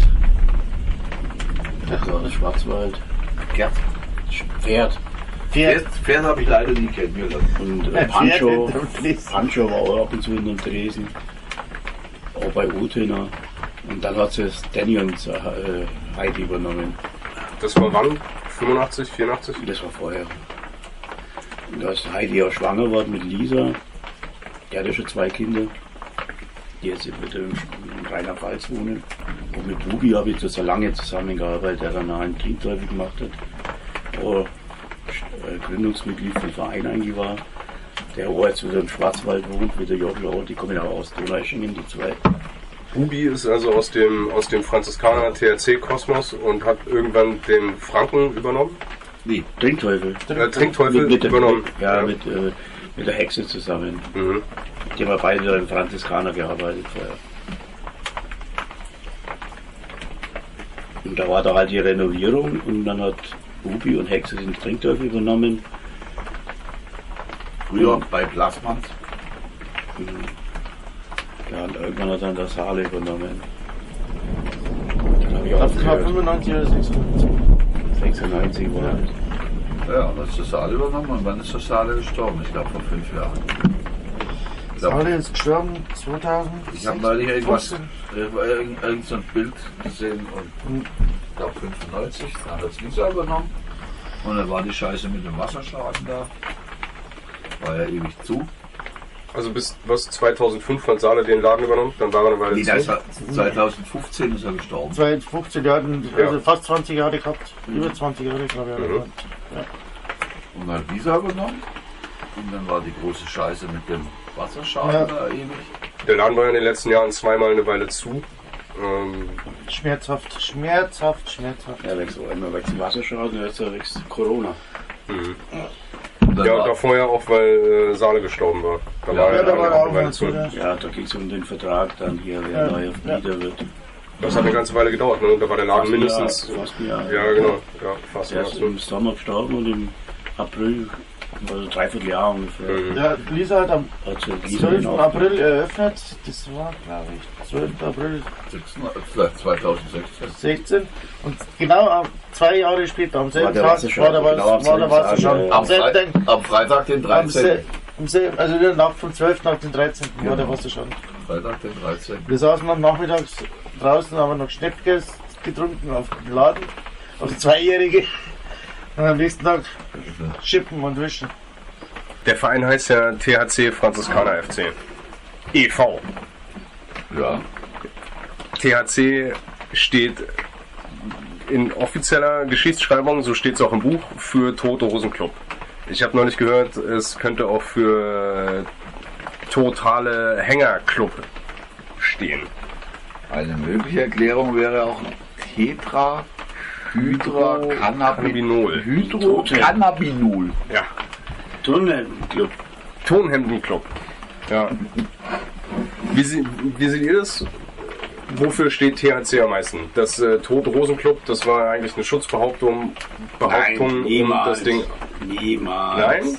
Das war das Schwarzwald. Gerd? Pferd. Pferd. Pferd, Pferd habe ich leider nie kennengelernt. Und äh, Pancho. Pancho war auch ab und zu in dem Dresden. Auch bei Utena. Und dann hat sie das Danny und äh, Heidi übernommen. Das war wann? 85, 84? Das war vorher. Und da ist Heidi auch schwanger geworden mit Lisa. Die hatte schon zwei Kinder. Die jetzt mit dem in Rheinland-Pfalz wohnen. Und mit Bubi habe ich so lange zusammengearbeitet, der dann einen Teamteufel gemacht hat. Auch äh, Gründungsmitglied vom Verein eigentlich war. Der auch jetzt wieder im Schwarzwald wohnt, mit der Jodel auch. Die kommen auch aus Donaueschingen, die zwei. Bubi ist also aus dem, aus dem Franziskaner THC-Kosmos und hat irgendwann den Franken übernommen. Nie. Trinkteufel. Äh, Trinkteufel mit, mit, übernommen. Mit, ja, Mit, äh, mit der Hexe zusammen. Mhm. Die haben beide da im Franziskaner gearbeitet vorher. Und da war da halt die Renovierung und dann hat Bubi und Hexe den Trinkteufel übernommen. Früher bei Plasmans. Ja, und irgendwann hat dann das Saale übernommen. Dann habe ich aufgehört. 95 oder 96. 96 war das. Ja, und dann ist das Saale übernommen und wann ist das Saale gestorben? Ich glaube vor fünf Jahren. Alle ist gestorben 2000. ich habe neulich irgendwas, irgend, irgend so ein Bild gesehen und ich glaube 95, da hat er das Lisa übernommen. Und dann war die Scheiße mit dem Wasserstraßen da. War ja ewig zu. Also bis was 2005 hat Saale den Laden übernommen, dann war er eine Weile Nee, zu. das war 2015 ist er gestorben. 2015 Jahre, also Ja. fast 20 Jahre gehabt. Über 20 Jahre, glaube ich. Mhm. Ja. Und dann hat Lisa übernommen. Und dann war die große Scheiße mit dem Wasserschaden Ja. da ewig. Der Laden war ja in den letzten Jahren zweimal eine Weile zu. Ähm, Schmerzhaft, schmerzhaft, schmerzhaft. Ja, wächst auch immer wächst Wasserschaden, jetzt wächst Corona. Dann ja, und davor ja auch, weil äh, Saale gestorben war. Da war Ja, er da war eine er auch zu. Ja. Ja, da ging es um den Vertrag dann hier, wer Ja, neu auf ja. Wird. Das hat eine ganze Weile gedauert, ne? Da war der Laden Fast ein mindestens. Jahr, fast ein Jahr. Ja, genau. Ja, fast Er ein ist Jahr. im Sommer gestorben und im April, also dreiviertel Jahr ungefähr, Mhm. Ja, Lisa hat am Gießen 12. genau- April eröffnet. Das war, glaube ich, 12. April 2016. 16. Und genau zwei Jahre später, am selben War der Tag, Wasserschaden, war der, genau am Was, war der selben Tag, Wasserschaden. ja. Am Am, selben Fre Tag, am Freitag, den am 13. sel- am selben, also in der Nacht vom 12. auf den 13. war der Genau. Wasserschaden. Freitag, den 13. Wir saßen am Nachmittags draußen, haben noch Schnäppkes getrunken auf den Laden, auf die Zweijährige. Und am nächsten Tag schippen und wischen. Der Verein heißt ja THC Franziskaner FC. e.V. Ja. THC steht in offizieller Geschichtsschreibung, so steht es auch im Buch, für Tote Hosenclub. Ich habe neulich gehört, es könnte auch für totale Hängerclub stehen. Eine mögliche Erklärung wäre auch Tetra Hydra Cannabinol. Hydro Cannabinol. Ja, Turnhallenclub. Tonhemdenclub. Ja. Wie, sie, wie seht ihr das? Wofür steht THC am meisten? Das äh, Tote Rosenclub, das war eigentlich eine Schutzbehauptung, Behauptung um niemals. das Ding. Niemals. Nein?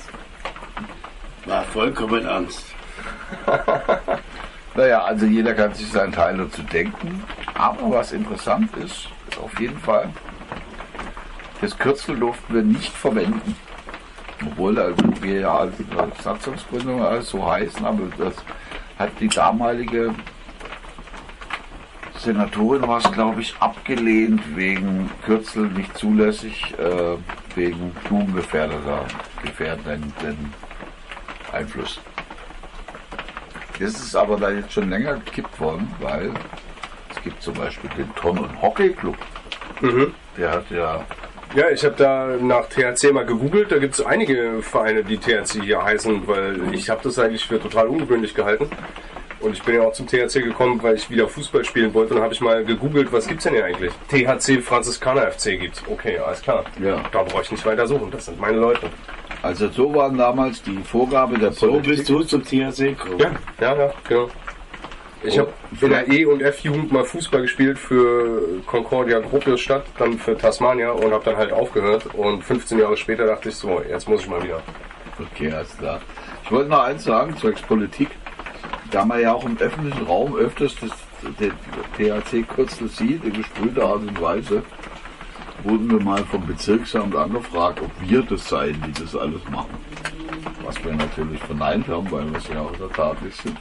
War vollkommen ernst. Naja, also jeder kann sich seinen Teil dazu denken. Aber was interessant ist, ist auf jeden Fall, das Kürzel durften wir nicht verwenden. Obwohl wir ja als Satzungsgründung alles so heißen, aber das hat die damalige Senatorin war es, glaube ich, abgelehnt wegen Kürzel nicht zulässig, äh, wegen Blumengefährdeter, gefährdenden Einfluss. Das ist aber da jetzt schon länger gekippt worden, weil es gibt zum Beispiel den Ton- und Hockey-Club. Mhm. Der hat ja, Ja, ich habe da nach THC mal gegoogelt. Da gibt es einige Vereine, die THC hier heißen, weil ich habe das eigentlich für total ungewöhnlich gehalten. Und ich bin ja auch zum THC gekommen, weil ich wieder Fußball spielen wollte. Und dann habe ich mal gegoogelt, was gibt's denn hier eigentlich? THC Franziskaner FC gibt's. Okay, alles klar. Ja. Da brauche ich nicht weiter suchen. Das sind meine Leute. also so waren damals die Vorgabe der So Politik. bist du zum THC gekommen. Ja, ja, ja, genau. Ich habe in der E- und F-Jugend mal Fußball gespielt für Concordia Gropiusstadt, dann für Tasmania und habe dann halt aufgehört. Und 15 Jahre später dachte ich so, jetzt muss ich mal wieder. Okay, alles klar. Ich wollte noch eins sagen, zwecks Politik. Da man ja auch im öffentlichen Raum öfters das, den THC-Kürzel sieht, in gesprühter Art und Weise, wurden wir mal vom Bezirksamt angefragt, ob wir das seien, die das alles machen. Was wir natürlich verneint haben, weil wir es ja auch in der Tat nicht sind.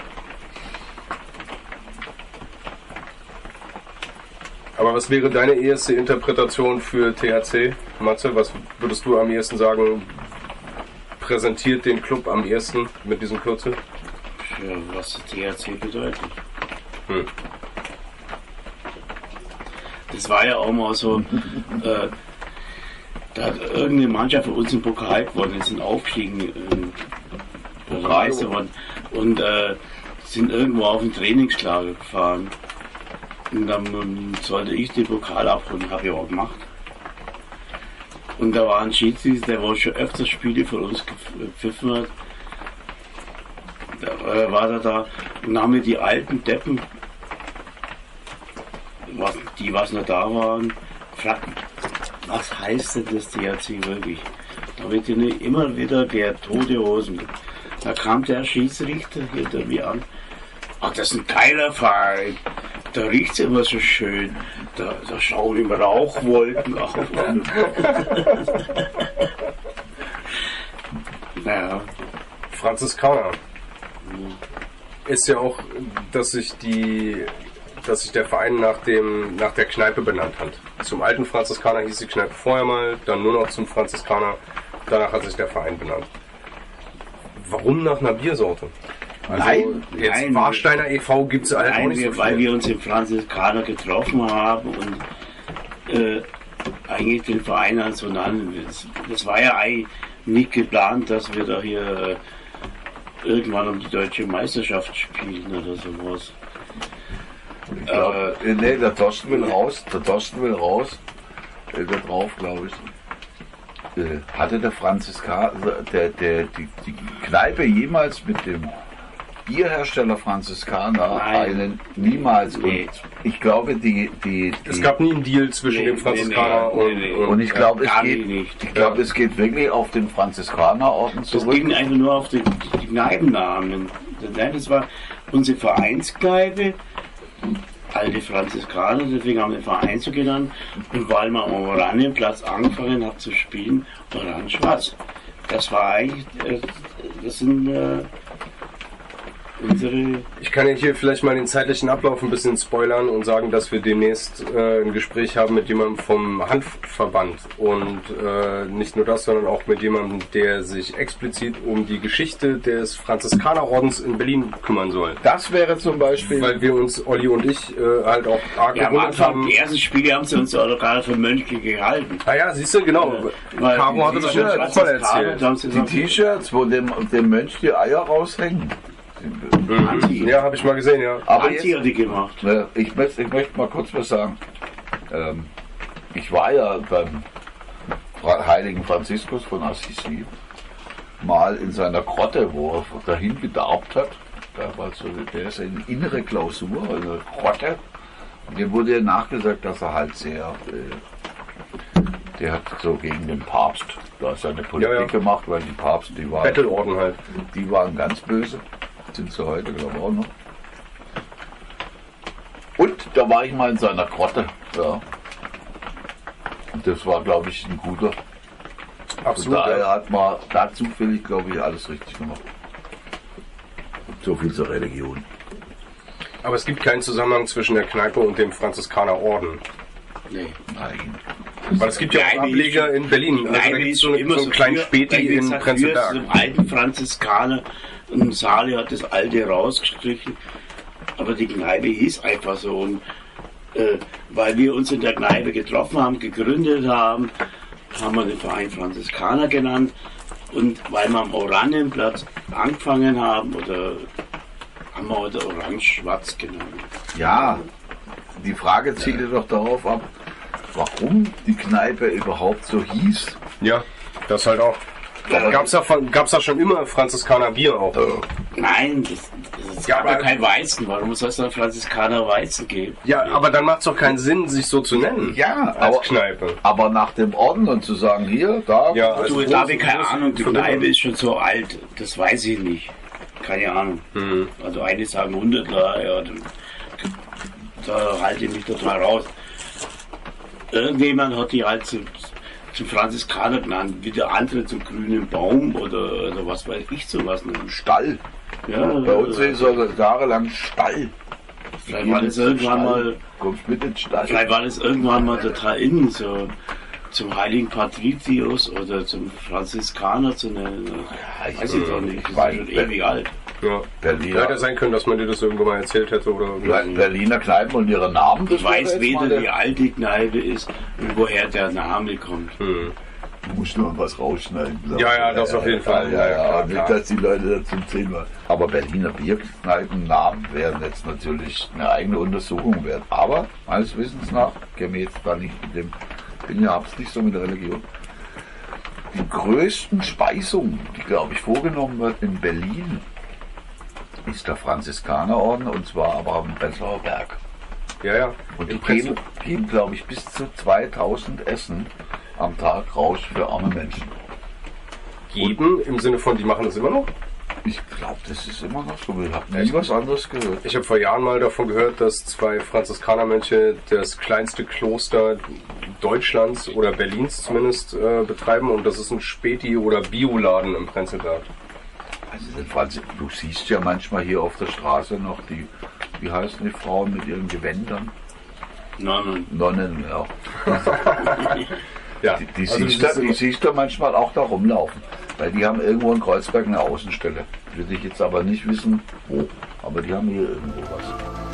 Aber was wäre deine erste Interpretation für THC, Matze? Was würdest du am ehesten sagen, präsentiert den Club am ehesten mit diesem Kürzel? Ja, was THC bedeutet. Hm. Das war ja auch mal so, äh, da hat irgendeine Mannschaft von uns im Pokal gewonnen, die sind aufgestiegen, äh, Meister geworden und äh, sind irgendwo auf ein Trainingslager gefahren. Und dann ähm, sollte ich den Pokal abholen, habe ich auch gemacht. Und da war ein Schiedsrichter, der wohl schon öfters Spiele von uns gepfiffen hat. Da äh, war er da und haben mir die alten Deppen, was, die was noch da waren, gefragt, was heißt denn das THC wirklich? Da wird immer wieder der tote Hosen. Da kam der Schiedsrichter hinter mir an. Ach, das ist ein geiler Verein. Da riecht's immer so schön. Da, da schauen immer Rauchwolken auf. naja, Franziskaner. ist ja auch, dass sich die, dass sich der Verein nach dem, nach der Kneipe benannt hat. Zum alten Franziskaner hieß die Kneipe vorher mal, dann nur noch zum Franziskaner. Danach hat sich der Verein benannt. Warum nach einer Biersorte? Also Nein, jetzt nein. Warsteiner e.V. gibt es halt auch nicht wir, so weil wir uns im Franziskaner getroffen haben und äh, eigentlich den Verein als so nannten. Das, das war ja eigentlich nicht geplant, dass wir da hier äh, irgendwann um die deutsche Meisterschaft spielen oder sowas. Ich glaub, äh, nee, der Thorsten will raus. Der Thorsten will raus. Äh, da drauf, glaube ich. Äh, hatte der Franziska, der, der, die, die Kneipe jemals mit dem Bierhersteller Franziskaner Nein. einen niemals. Nee. Und ich glaube, die, die, die Es gab nie einen Deal zwischen Nee, dem Franziskaner nee, nee, und, nee, nee. und, und ich glaube, es geht, ich es geht wirklich auf den Franziskanerorden zurück. ging einfach nur auf die, die Kneipennamen. Nein, das war unsere Vereinskneipe, alte Franziskaner, deswegen haben wir den Verein so genannt. Und weil man am Oranienplatz angefangen hat zu spielen, Orange-Schwarz. Das war eigentlich, äh, das sind äh, unsere Ich kann ja hier vielleicht mal den zeitlichen Ablauf ein bisschen spoilern und sagen, dass wir demnächst äh, ein Gespräch haben mit jemandem vom Handverband. Und äh, nicht nur das, sondern auch mit jemandem, der sich explizit um die Geschichte des Franziskanerordens in Berlin kümmern soll. Das wäre zum Beispiel. Weil wir uns, Olli und ich, äh, halt auch arg Ja, am gewundert Anfang, haben. die ersten Spiele haben sie uns auch gar für Mönche gehalten. Ah ja, siehst du, genau. Weil Caro hatte die das T-Shirts, schon Kabel, erzählt. die T-Shirts, wo dem, dem Mönch die Eier raushängen. Anti, Ja, habe ich mal gesehen, ja. Aber Anti jetzt, hat die gemacht. äh, ich, möchte, ich möchte mal kurz was sagen. Ähm, ich war ja beim heiligen Franziskus von Assisi mal in seiner Grotte, wo er dahin gedarbt hat. Da war so, der ist eine innere Klausur, eine Grotte. Und dem wurde ja nachgesagt, dass er halt sehr, äh, der hat so gegen den Papst da seine Politik Ja, ja. gemacht, weil die Papst, die waren, halt. die waren ganz böse. Sind sie heute, glaube ich, auch noch. Und da war ich mal in seiner Grotte. Ja. Und das war, glaube ich, ein guter. Absolut. daher Ja. hat man da zufällig, glaube ich, alles richtig gemacht. So viel zur Religion. Aber es gibt keinen Zusammenhang zwischen der Kneipe und dem Franziskanerorden. Nee. Nein. Weil es gibt ja auch Ableger in Berlin. Also da Kneipe gibt so, eine, immer so einen kleinen früher- Späti in Prenzlberg. im alten Franziskaner und Sali hat das alte rausgestrichen. Aber die Kneipe hieß einfach so. Und äh, weil wir uns in der Kneipe getroffen haben, gegründet haben, haben wir den Verein Franziskaner genannt. Und weil wir am Oranienplatz angefangen haben, oder haben wir heute Orange-Schwarz genannt. Ja, die Frage zielte doch darauf ab, warum die Kneipe überhaupt so hieß. Ja, das halt auch. Gab's da, von- gab's da schon immer Franziskaner Bier auch? Nein, das, das Ja, gab ja kein Weizen. Warum soll es dann Franziskaner Weizen geben? Ja, aber dann macht's doch keinen Sinn, sich so zu nennen. Ja, als aber, Kneipe. aber nach dem Orden und zu sagen, hier, da, Ja, also Du, jetzt habe ich keine Ahnung, die? Kneipe ist schon so alt, das weiß ich nicht. Keine Ahnung. Mhm. Also einige sagen 100 Jahre, ja, dann- da halte ich mich total raus. Irgendjemand hat die halt zum, zum Franziskaner genannt, wie der andere zum grünen Baum oder, oder was weiß ich sowas. Ne? Stall. Ja, Bei uns äh, ist es jahrelang Stall. vielleicht war das irgendwann mal, Kommst mit ins Stall. vielleicht war das irgendwann mal total innen, so zum heiligen Patricius oder zum Franziskaner zu nennen. ich- weiß ich doch nicht, das ist weiß- schon ewig alt. Ja. Berliner, Hätte sein können, dass man dir das irgendwann mal erzählt hätte oder Berliner Kneipen und ihre Namen. das Ich weiß weder, der- wie alt die Kneipe ist und woher der Name kommt. Hm. Du musst nur was rausschneiden. glaub Ja, ich. ja, das auf jeden Fall. Ja, ja, Ja, klar, nicht, klar. dass die Leute dazu Thema. Aber Berliner Bierkneipennamen wären jetzt natürlich eine eigene Untersuchung wert. Aber meines Wissens nach, käme jetzt da nicht mit dem, bin ja hab's nicht so mit der Religion. Die größten Speisungen, die glaube ich vorgenommen wird in Berlin, ist der Franziskanerorden und zwar aber am Prenzlauer Berg. Ja, ja. Und die geben, geben glaube ich, bis zu 2000 Essen am Tag raus für arme Menschen. geben, im Sinne von, die machen das immer noch. Ich glaube, das ist immer noch so. Ich habe nie was anderes gehört. Ich habe vor Jahren mal davon gehört, dass zwei Franziskanermönche das kleinste Kloster Deutschlands oder Berlins zumindest äh, betreiben und das ist ein Späti- oder Bioladen im Prenzlberg. ich nicht, Franz, du siehst ja manchmal hier auf der Straße noch die, wie heißen die Frauen mit ihren Gewändern? Nein, Nonnen, ja. Ja, Die, die, also siehst ist die siehst du manchmal auch da rumlaufen. Weil die haben irgendwo in Kreuzberg eine Außenstelle. Würde ich jetzt aber nicht wissen, wo. Aber die haben hier irgendwo was.